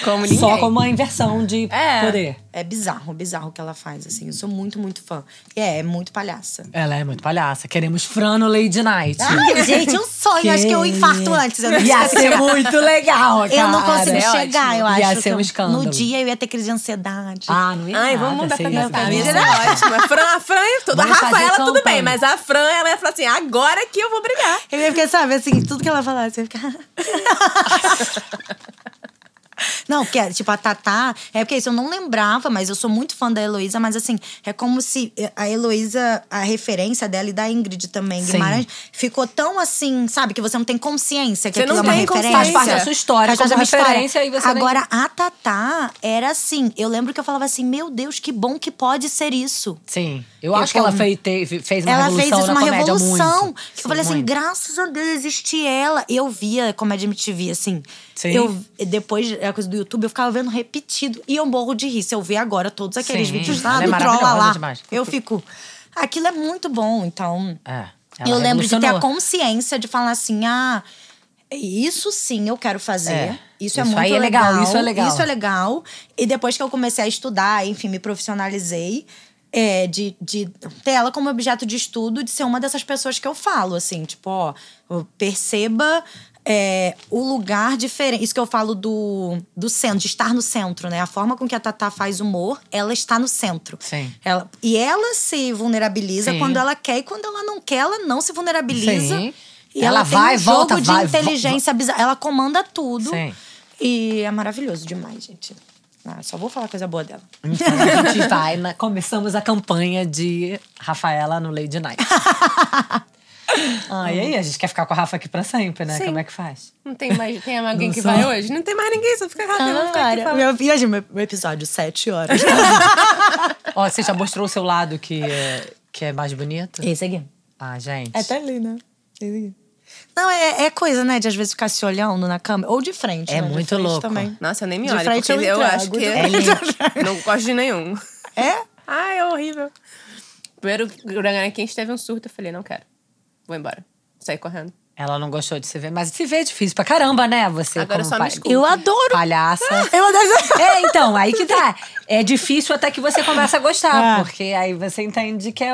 como ninguém. Só como uma inversão de É. poder. É bizarro, bizarro o que ela faz, assim. Eu sou muito, muito fã. E é, é muito palhaça. Ela é muito palhaça. Queremos Fran no Lady Night. Ai, gente, um sonho. Acho que eu infarto antes. Eu Ia ser chegar. muito legal, cara. Eu não consigo é chegar, ótimo. eu acho. Ia ser que um escândalo. No dia eu ia ter crise de ansiedade. Ah, não ia Ai, nada, vamos mudar pra minha família. legal. ótimo. A Fran, a Fran é tudo. A Vamos fazer Rafaela, tudo bem, mas a Fran, ela ia falar assim: agora que eu vou brigar. Eu ia ficar, sabe, assim, tudo que ela falasse, eu ia ficar. Não, porque, tipo, a Tatá. É porque isso eu não lembrava, mas eu sou muito fã da Heloísa, mas assim, é como se a Heloísa, a referência dela e da Ingrid também, Sim. Guimarães, ficou tão assim, sabe, que você não tem consciência que Você aquilo não é uma tem referência. Faz parte da sua história Faz parte como da referência história. e você nem- Agora, a Tatá era assim. Eu lembro que eu falava assim: meu Deus, que bom que pode ser isso. Sim. Eu, Eu acho que ela fez, teve- fez uma ela revolução fez isso, na uma comédia revolução. muito. Eu falei assim, muito. graças a Deus existe ela. Eu via comédia MTV, assim. Sim. Eu, depois, a coisa do YouTube, eu ficava vendo repetido. E eu morro de rir. Se eu ver agora todos aqueles Sim, vídeos lá ela é do Trolla maravilhosa lá, demais. eu fico... Aquilo é muito bom, então... É, eu lembro de ter a consciência de falar assim, ah... Isso sim eu quero fazer. É. Isso é Isso muito aí é legal, isso é legal. Isso é legal. E depois que eu comecei a estudar, enfim, me profissionalizei, é, de, de ter ela como objeto de estudo, de ser uma dessas pessoas que eu falo, assim, tipo, ó, perceba é, o lugar diferente. Isso que eu falo do, do centro, de estar no centro, né? A forma com que a Tatá faz humor, ela está no centro. Sim. Ela, e ela se vulnerabiliza Sim. quando ela quer e quando ela não quer, ela não se vulnerabiliza. Sim. E Ela ela, tem vai, um jogo volta, de vai, inteligência bizarra. Ela comanda tudo. Sim. E é maravilhoso demais, gente. Ah, só vou falar coisa boa dela. Então a gente vai, na- começamos a campanha de Rafaela no Lady Night. ah, e aí? A gente quer ficar com a Rafa aqui pra sempre, né? Sim. Como é que faz? Não tem mais. Tem alguém Não que sou. vai hoje? Não tem mais ninguém, só fica rápido. vou ficar aqui falando. meu, hoje, meu, episódio, sete horas. Ó, você já mostrou o seu lado que é, que é mais bonito? Esse aqui. Ah, gente. É até ali, né? Esse aqui. Não, é, é coisa, né? De às vezes ficar se olhando na câmera. Ou de frente. É né? Muito frente louco. Também. Nossa, eu nem me De olho, frente porque eu eu, acho que de frente não gosto de nenhum. É? Ai, é horrível. Primeiro, o quem teve um surto, eu falei, não quero. Vou embora. Saí correndo. Ela não gostou de se ver, mas se ver é difícil pra caramba, né? Você Agora como só me escuta. Eu adoro. palhaça. Eu adoro. É, então, aí que tá. É difícil até que você começa a gostar, É. porque aí você entende que é,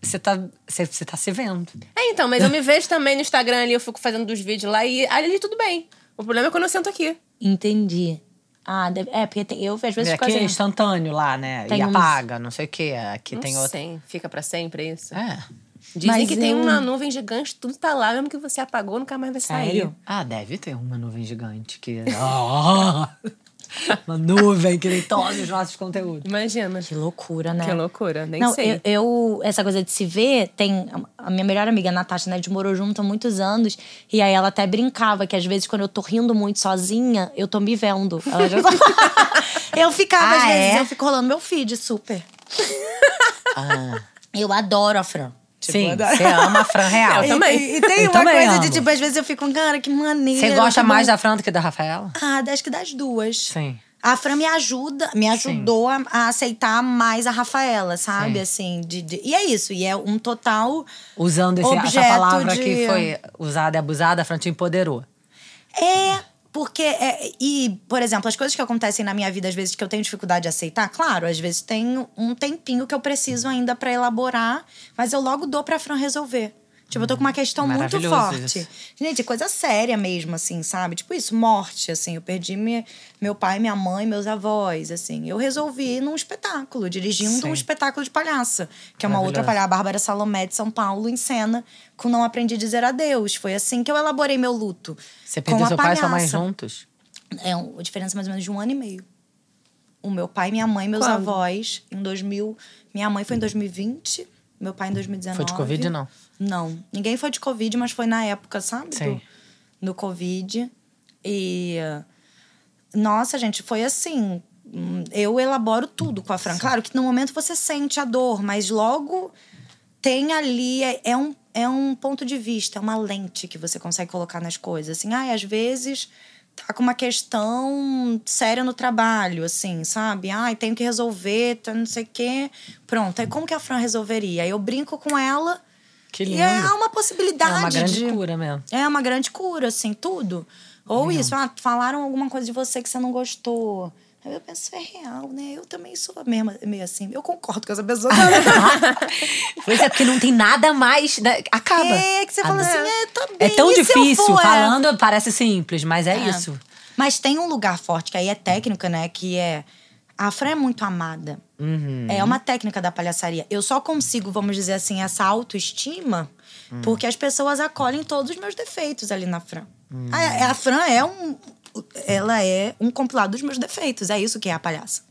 você, tá, você, você tá se vendo. É, então, mas eu me vejo também no Instagram ali, eu fico fazendo dos vídeos lá e ali tudo bem. O problema é quando eu sento aqui. Entendi. Ah, deve- é, porque tem- eu às vezes É fico aqui é instantâneo lá, né? Tem e uns- apaga, não sei o quê. Aqui Não tem outro. sei, fica pra sempre isso. É. Dizem Mas que tem eu- uma nuvem gigante, tudo tá lá, mesmo que você apagou, nunca mais vai sair. Sério? Ah, deve ter uma nuvem gigante que. Uma nuvem que tem todos os nossos conteúdos. Imagina. Que loucura, né? Que loucura, nem Não, sei. Eu, eu- essa coisa de se ver, tem. A minha melhor amiga, a Natasha, né? A gente morou junto há muitos anos. E aí ela até brincava que às vezes, quando eu tô rindo muito sozinha, eu tô me vendo. Ela já... eu ficava, às Ah, vezes, é? eu fico rolando meu feed super. Ah. Eu adoro a Fran. Tipo, Sim, você ama a Fran Real. Eu também. E, e tem Eu uma coisa amo. de, tipo, às vezes eu fico, cara, que maneiro. Você gosta que mais da Fran do que da Rafaela? Ah, acho que das duas. Sim. A Fran me ajuda, me ajudou a, a aceitar mais a Rafaela, sabe? Sim. Assim, de, de- e é isso, e é um total. Usando esse- essa palavra de- que foi usada e abusada, a Fran te empoderou. É, porque. É, e, por exemplo, as coisas que acontecem na minha vida, às vezes, que eu tenho dificuldade de aceitar, claro, às vezes tem um tempinho que eu preciso ainda pra elaborar, mas eu logo dou pra Fran resolver. Tipo, eu tô com uma questão muito forte. isso. Gente, coisa séria mesmo, assim, sabe? Tipo isso, morte, assim. Eu perdi minha, meu pai, minha mãe, meus avós, assim. Eu resolvi num espetáculo, dirigindo Sim. um espetáculo de palhaça. Que é uma outra palhaça, a Bárbara Salomé de São Paulo, em cena, com Não Aprendi a Dizer Adeus. Foi assim que eu elaborei meu luto. Você perdeu seu pai e sua mãe palhaça. juntos? É um- a diferença mais ou menos de um ano e meio. O meu pai, minha mãe, meus Quando? avós, em 2000. Minha mãe foi em 2020, meu pai em 2019. Foi de Covid, não? Não. Ninguém foi de Covid, mas foi na época, sabe? Sim. Do, do Covid. E. Nossa, gente, foi assim. hum, Eu elaboro tudo com a Fran. Claro que no momento você sente a dor, mas logo tem ali. É, é um, é um ponto de vista, é uma lente que você consegue colocar nas coisas. Assim, ai, às vezes tá com uma questão séria no trabalho, assim, sabe? Ai, tenho que resolver, tá não sei o quê. Pronto, aí como que a Fran resolveria? Aí eu brinco com ela. Que E lindo. é uma possibilidade. É uma grande de- cura mesmo. É uma grande cura, assim, tudo. Ou isso, ah, falaram alguma coisa de você que você não gostou. Aí eu penso, é real, né? Eu também sou mesmo, meio assim. Eu concordo com essa pessoa. Pois é, porque não tem nada mais. né? Acaba. é, que você fala assim, é, tá bem. É tão difícil. for, é? Falando parece simples, mas é, É. isso. Mas tem um lugar forte, que aí é técnica, né? Que é. A Fran é muito amada. Uhum. É uma técnica da palhaçaria. Eu só consigo, vamos dizer assim, essa autoestima Hum. porque as pessoas acolhem todos os meus defeitos ali na Fran. Hum. A, a Fran é um. Ela é um compilado dos meus defeitos. É isso que é a palhaça.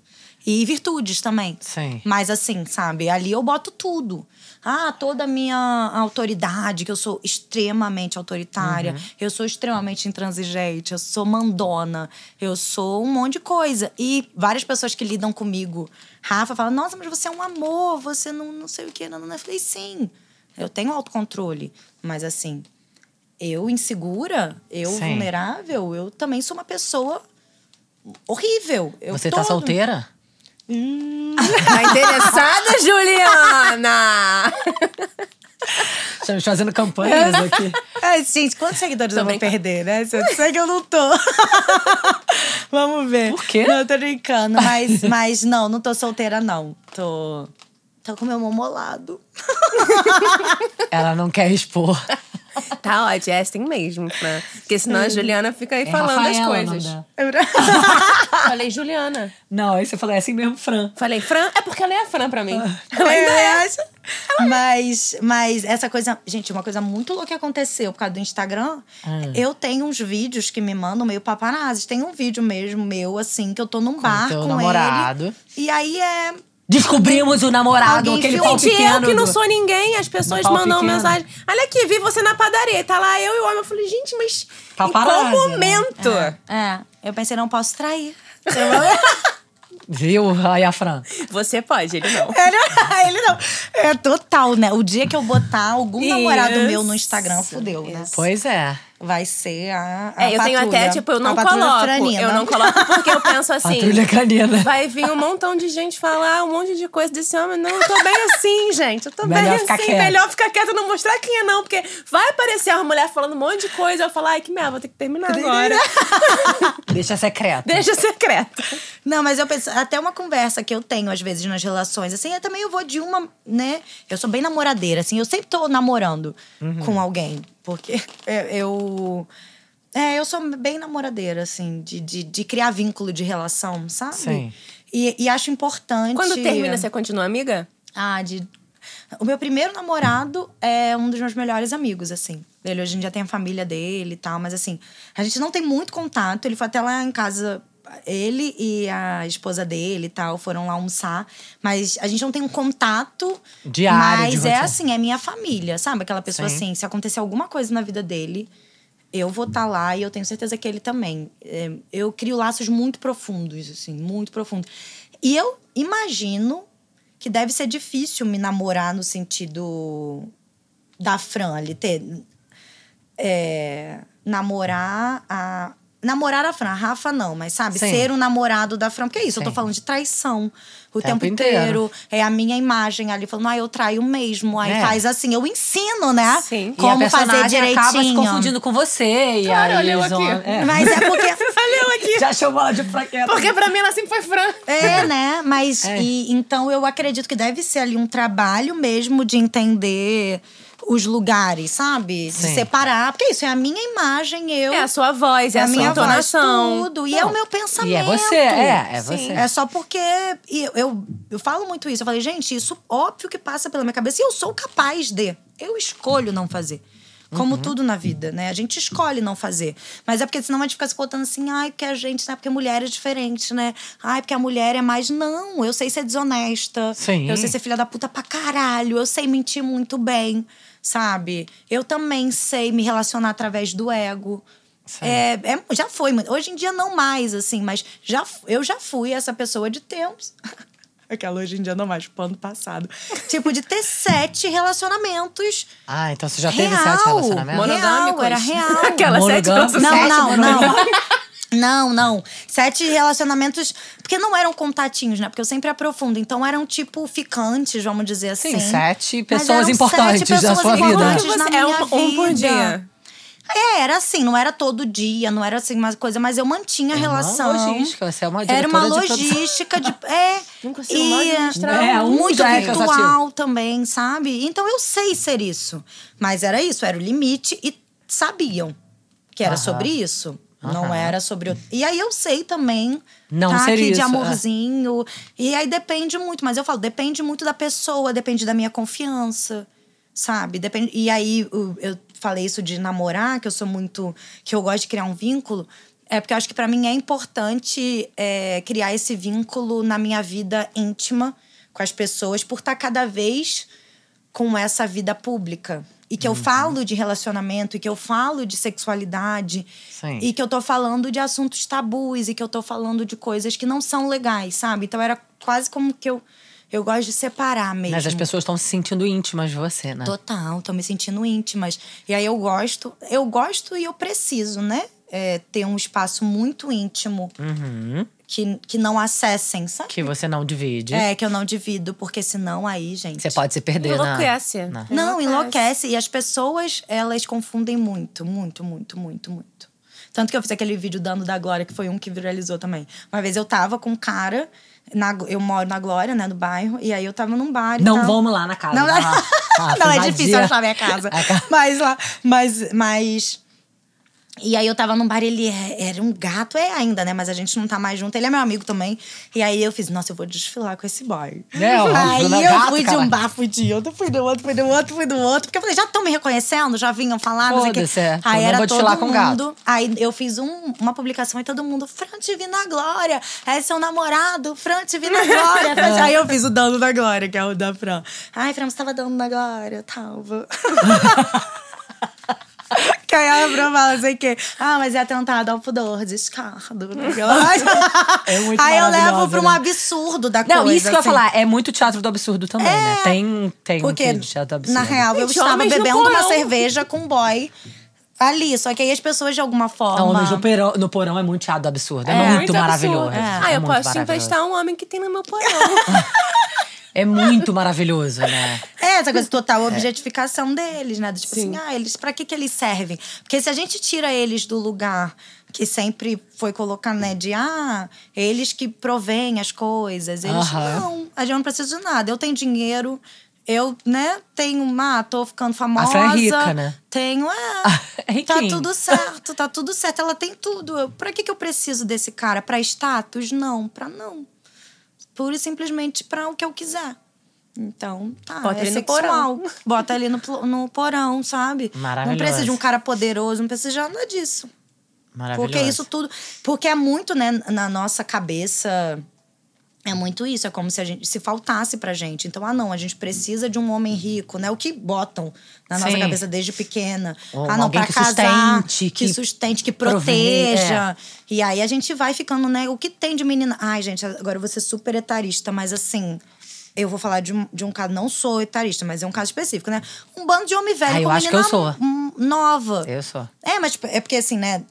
E virtudes também. Sim. Mas assim, sabe? Ali eu boto tudo. Ah, toda a minha autoridade, que eu sou extremamente autoritária, eu sou extremamente intransigente, eu sou mandona, eu sou um monte de coisa. E várias pessoas que lidam comigo, Rafa, fala: Nossa, mas você é um amor, você não, não sei o quê. Não, não. Eu falei: Sim, eu tenho autocontrole. Mas assim, eu insegura, eu Sim. vulnerável, eu também sou uma pessoa horrível. Eu Você tô- tá solteira? Tá interessada, Juliana? Estamos fazendo campanhas aqui. Ai, gente, quantos seguidores eu vou perder, né? Se eu disser que eu não tô. Vamos ver. Por quê? Não, eu tô brincando. Mas, mas não, não tô solteira, não. Tô. Tô com meu mamolado. Ela não quer expor. Tá, ó, é assim mesmo, Fran. Porque senão a Juliana fica aí É falando Rafaela as coisas. dela. Falei Juliana. Não, aí você falou, é assim mesmo, Fran. Falei Fran, é porque ela é a Fran pra mim. Ela ainda é. Mas, mas essa coisa. Gente, uma coisa muito louca que aconteceu por causa do Instagram. Eu tenho uns vídeos que me mandam meio paparazzi. Tem um vídeo mesmo meu, assim, que eu tô num bar teu com namorado. ele. E aí é. Descobrimos o namorado, Alguém aquele pau pequeno. eu que não sou ninguém, as pessoas mandam pequeno. mensagem. Olha aqui, vi você na padaria. Tá lá eu e o homem. Eu falei, gente, mas em qual momento? É. Eu pensei, não posso trair. Viu? Aí a Fran. Você pode, ele não. Ele, ele não. É total, né? O dia que eu botar algum namorado Isso, meu no Instagram, fudeu, né? Pois é. Vai ser a. a É, eu tenho patrulha. até, tipo, eu não coloco. franina. Eu não coloco porque eu penso assim. Patrulha canina. Vai vir um montão de gente falar um monte de coisa desse homem. Não, eu tô bem assim, gente. Eu tô Melhor bem ficar assim. quieta. Melhor ficar quieta e não mostrar quem é, não. Porque vai aparecer uma mulher falando um monte de coisa. Eu falar, ai, que merda, vou ter que terminar agora. Deixa secreto. Deixa secreto. Não, mas eu penso, até uma conversa que eu tenho, às vezes, nas relações, assim, eu também eu vou de uma, né? Eu sou bem namoradeira, assim, eu sempre tô namorando Uhum. com alguém. Porque eu. eu é, eu sou bem namoradeira, assim, de, de, de criar vínculo de relação, sabe? Sim. E, e acho importante. Quando termina, você continua amiga? Ah, de. O meu primeiro namorado é um dos meus melhores amigos, assim. Ele hoje em dia tem a família dele e tal, mas assim, a gente não tem muito contato. Ele foi até lá em casa, ele e a esposa dele e tal, foram lá almoçar. Mas a gente não tem um contato. Diário Mas é assim, é minha família, sabe? Aquela pessoa Sim. assim, se acontecer alguma coisa na vida dele, eu vou estar lá e eu tenho certeza que ele também. É, eu crio laços muito profundos, assim, muito profundos. E eu imagino que deve ser difícil me namorar no sentido da Fran ali, ter. é, namorar a. Namorar a Fran, a Rafa não, mas sabe, Sim. ser o namorado da Fran. Porque é isso, eu tô Sim. falando de traição o Tempo tempo, inteiro. inteiro. É a minha imagem ali falando, ah, eu traio mesmo. Aí É. faz assim, eu ensino, né? Sim. E a Como fazer direitinho. acaba se confundindo com você. E Claro, aí olha vão- aqui. É. Mas é porque. Valeu aqui. Já chamou ela de fraqueta. Porque pra mim ela sempre foi Fran. É, né? Mas É. e, então eu acredito que deve ser ali um trabalho mesmo de entender os lugares, sabe? De Sim. separar. Porque isso é a minha imagem, eu. É a sua voz, é, a, a sua minha voz, entonação. tudo. E é Não. o meu pensamento. E é você, é, é Sim. você. É só porque eu, eu, eu falo muito isso. Eu falei, gente, isso óbvio que passa pela minha cabeça. E eu sou capaz de. Eu escolho não fazer. Como tudo na vida, né? A gente escolhe não fazer. Mas é porque senão a gente fica se contando assim, ai, porque a gente, né? Porque mulher é diferente, né? Ai, porque a mulher é mais. Não, eu sei ser desonesta. Sim. Eu sei ser filha da puta pra caralho. Eu sei mentir muito bem, sabe? Eu também sei me relacionar através do ego. É, é- já foi. muito. Hoje em dia não mais, assim, mas já, eu já fui essa pessoa de tempos. Aquela hoje em dia não mais, pro ano passado. tipo, de ter sete relacionamentos. Ah, então você já teve real, sete relacionamentos? Real, Monogâmicos. era real. Aquela sete Monogâmicos. Não, Sete não, não. Não, não. Sete relacionamentos. Porque não eram contatinhos, né? Porque eu sempre aprofundo. Então eram tipo ficantes, vamos dizer assim. Sim, sete Mas pessoas eram importantes sete da pessoas sua vida. importantes Você na é minha um, um por vida. dia. É, era assim, não era todo dia, não era assim uma coisa, mas eu mantinha a É uma relação. logística, você é uma Era uma diretora de logística de. É. Mais e, administrar. É, um muito é virtual também, sabe? Então eu sei ser isso. Mas era isso, era o limite e sabiam que era Aham. sobre isso. Não Aham. era sobre. o- E aí eu sei também. Não tá aqui isso, de é. amorzinho. E aí depende muito, mas eu falo, depende muito da pessoa, depende da minha confiança, sabe? Depende. E aí eu falei isso de namorar, que eu sou muito. que eu gosto de criar um vínculo. É porque eu acho que pra mim é importante é, criar esse vínculo na minha vida íntima com as pessoas, por estar cada vez com essa vida pública. E que eu falo de relacionamento, e que eu falo de sexualidade, Sim. e que eu tô falando de assuntos tabus, e que eu tô falando de coisas que não são legais, sabe? Então era quase como que eu. Eu gosto de separar mesmo. Mas as pessoas estão se sentindo íntimas de você, né? Total, tô me sentindo íntimas. E aí eu gosto, eu gosto e eu preciso, né? É, ter um espaço muito íntimo Uhum. Que, que não acessem, sabe? Que você não divide. É, que eu não divido, porque senão aí, gente. Você pode se perder na... Enlouquece. na- Não, enlouquece. E as pessoas, elas confundem muito, muito, muito, muito, muito. Tanto que eu fiz aquele vídeo dando da Glória, que foi um que viralizou também. Uma vez eu tava com um cara, na, eu moro na Glória, né, no bairro, e aí eu tava num bar e Não tal. vamos lá na casa. Não, Rafa. Rafa, não é difícil achar minha casa. Mas lá, mas, mas. E aí eu tava num bar, ele é- era um gato, é ainda, né? Mas a gente não tá mais junto. Ele é meu amigo também. E aí eu fiz, nossa, eu vou desfilar com esse boy. É, ó, aí Bruna eu Gato, fui de um bar, fui de outro, fui do outro, fui do outro, fui do outro. Porque eu falei, já estão me reconhecendo? Já vinham falar, não sei o quê. Foda-se, é. Aí Eu era vou todo desfilar com mundo. gato. Aí eu fiz um- uma publicação e todo mundo, Fran, te vi na Glória. É seu namorado, Fran, te vi na Glória. Aí eu fiz o dano da Glória, que é o da Fran. Ai, Fran, você tava dando na Glória, eu tava. Que aí a Fran fala assim que, ah, mas é atentado ao pudor, descardo. É muito Aí eu levo pra um né? absurdo da Não, coisa. isso que eu ia assim. falar. É muito teatro do absurdo também, né? É, Tem, tem um Porque, quê de teatro do absurdo. na real, eu estava bebendo uma cerveja com um boy ali. Só que aí as pessoas, de alguma forma... Não, mas no porão, no porão é muito teatro do absurdo. É, É. muito, Muito maravilhoso. absurdo. É, Ah, eu muito posso emprestar um homem que tem no meu porão. É muito maravilhoso, né? É, essa coisa total objetificação deles, né? Tipo assim, ah, eles, pra que que eles servem? Porque se a gente tira eles do lugar que sempre foi colocado, né? De, ah, eles que provêm as coisas. Eles, não, a gente não precisa de nada. Eu tenho dinheiro, eu, né, tenho, ah, tô ficando famosa. Fran é rica, né? Tenho, É é. tá tudo certo, tá tudo certo. Ela tem tudo. Eu, pra que que eu preciso desse cara? Pra status? Não, pra não. Pura e simplesmente pra o que eu quiser. Então, tá, Bota é ele no sexual. Bota ele no, no porão, sabe? Não Maravilhoso. precisa de um cara poderoso, não precisa de nada disso. Maravilhoso. Porque isso tudo. Porque é muito, né, na nossa cabeça. É muito isso, é como se a gente se faltasse pra gente. Então, ah, não, a gente precisa de um homem rico, né? O que botam na nossa Sim. cabeça desde pequena. Ou ah, não, pra que casar, sustente, que, que sustente, que proteja. E aí a gente vai ficando, né? O que tem de menina. Ai, gente, agora eu vou ser super etarista, mas assim. Eu vou falar de um, de um caso, não sou etarista, mas é um caso específico, né? Um bando de homem velho Ah, eu com acho que menina eu sou. nova. Eu sou. É, mas tipo, é porque assim, né?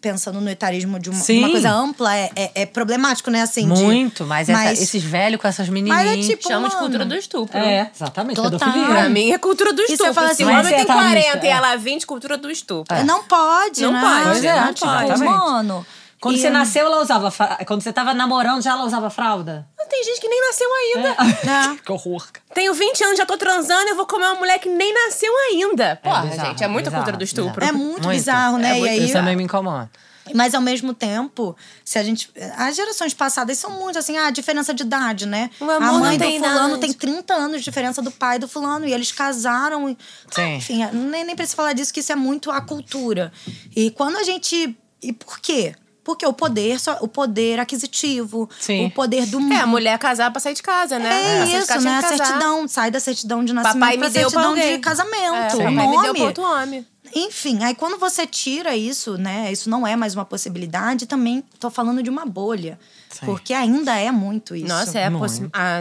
Pensando no etarismo de uma, uma coisa ampla, é, é, é problemático, né? Assim, de- Muito, mas, essa- esses velhos com essas menininhas. Mas é tipo, Chama de cultura do estupro. É, exatamente. Total. Pedofilia. Pra mim é cultura do E você estupro. fala assim, o mas homem tem é etarista, 40 e é. ela 20, cultura do estupro. Não pode, Não né? pode, é, não exatamente. pode. Mano. Quando E- você nasceu, ela usava. fra- Quando você tava namorando, já ela usava fralda? Mas tem gente que nem nasceu ainda. É. que horror. Tenho 20 anos, já tô transando, eu vou comer uma mulher que nem nasceu ainda. Porra, bizarro, gente, é muita bizarro, cultura do estupro. É muito, bizarro, né? É e muito- aí, Isso também me incomoda. Mas ao mesmo tempo, se a gente. As gerações passadas são muito assim, ah, a diferença de idade, né? A não mãe do fulano idade. tem 30 anos de diferença do pai do fulano. E eles casaram. e- Sim. Ah, enfim, nem, nem preciso falar disso, que isso é muito a cultura. E quando a gente. E por quê? Porque o poder, só, o poder aquisitivo, Sim. o poder do É, a mulher casar pra sair de casa, né? É de isso, né? A certidão, sai da certidão de nascimento Papai pra me deu pra certidão de casamento. É, o papai nome. me deu pra outro homem. Enfim, aí quando você tira isso, né? Isso não é mais uma possibilidade, também tô falando de uma bolha. Sim. Porque ainda é muito isso. Nossa, é a-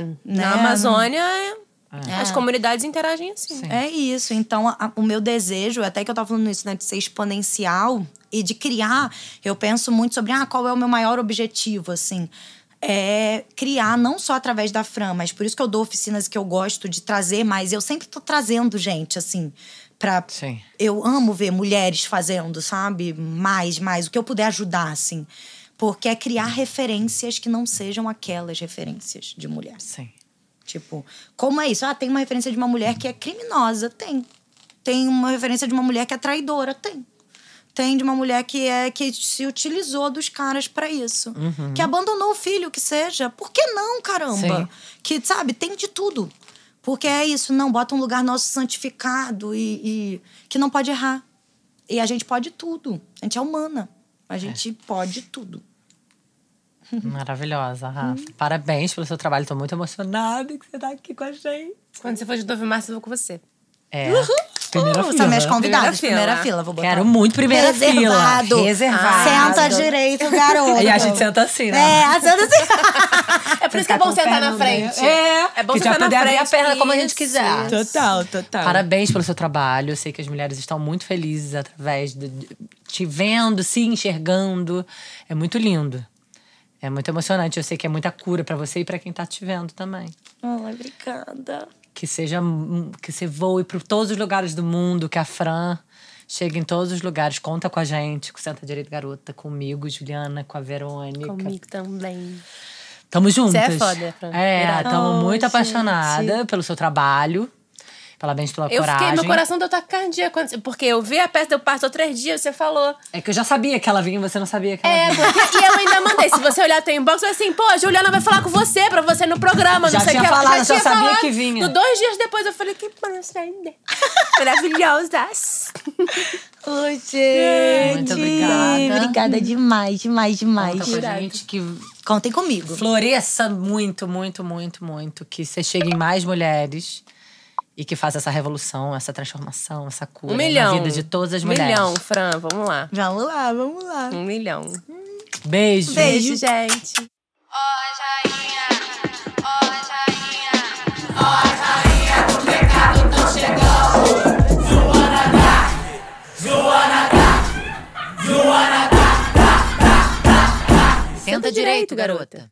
Né? Na Amazônia, as É. comunidades interagem assim. É isso. Então, a- o meu desejo, até que eu tava falando isso, né, de ser exponencial e de criar, eu penso muito sobre ah, qual é o meu maior objetivo, assim. É criar não só através da Fran, mas por isso que eu dou oficinas que eu gosto de trazer mais. Eu sempre tô trazendo gente, assim, pra. Sim. Eu amo ver mulheres fazendo, sabe? Mais, mais, o que eu puder ajudar, assim. Porque é criar referências que não sejam aquelas referências de mulher. Sim. Tipo, como é isso? Ah, tem uma referência de uma mulher que é criminosa? Tem. Tem uma referência de uma mulher que é traidora? Tem. Tem de uma mulher que é que se utilizou dos caras pra isso. Que abandonou o filho, que seja. Por que não, caramba? Sim. Que, sabe, tem de tudo. Porque é isso, não, bota um lugar nosso santificado e, e que não pode errar. E a gente pode tudo. A gente é humana. A gente pode tudo. Maravilhosa, Rafa. Parabéns pelo seu trabalho. Tô muito emocionada que você tá aqui com a gente. Quando você for de Dove Márcio, eu vou com você. É. Primeira fila. são minhas convidadas. Primeira Primeira fila. fila, vou botar. Quero muito primeira Reservado. fila. Reservado. Senta direito, garoto. E a gente senta assim, né? É, senta assim. É por isso que é bom sentar na frente. É, É bom que já sentar na abrir a frente. perna como a gente quiser. Total, total. Parabéns pelo seu trabalho. Eu sei que as mulheres estão muito felizes através de, de te vendo, se enxergando. É muito lindo. É muito emocionante. Eu sei que é muita cura pra você e pra quem tá te vendo também. Ai, obrigada. Que seja que você voe para todos os lugares do mundo, que a Fran Chega em todos os lugares, conta com a gente, com o Senta Direito Garota, comigo, Juliana, com a Verônica. Comigo também. Tamo juntas. Você é foda, Fran. É, Oh, muito gente. apaixonada pelo seu trabalho. Parabéns pela Eu coragem. fiquei, meu coração deu taquicardia. quando- Porque eu vi a peça, eu passou três dias, você falou. É que eu já sabia que ela vinha e você não sabia que ela É, vinha. porque. E eu ainda mandei. Se você olhar teu inbox, eu assim, pô, a Juliana vai falar com você, pra você no programa, Já não sei o tinha que. Ela falado, já tinha sabia falado. que vinha. No dois dias depois eu falei, que ainda. Maravilhosas. Oi, gente. Muito obrigada. Obrigada demais, demais, demais. Conta pra gente que Contem comigo. floresça muito, muito, muito, muito. Que você chegue em mais mulheres e que faça essa revolução, essa transformação, essa cura Um milhão. na vida de todas as Um mulheres. milhão, Fran, vamos lá. Vamos lá, vamos lá. Um milhão. Beijo. Beijo, gente. Senta direito, garota.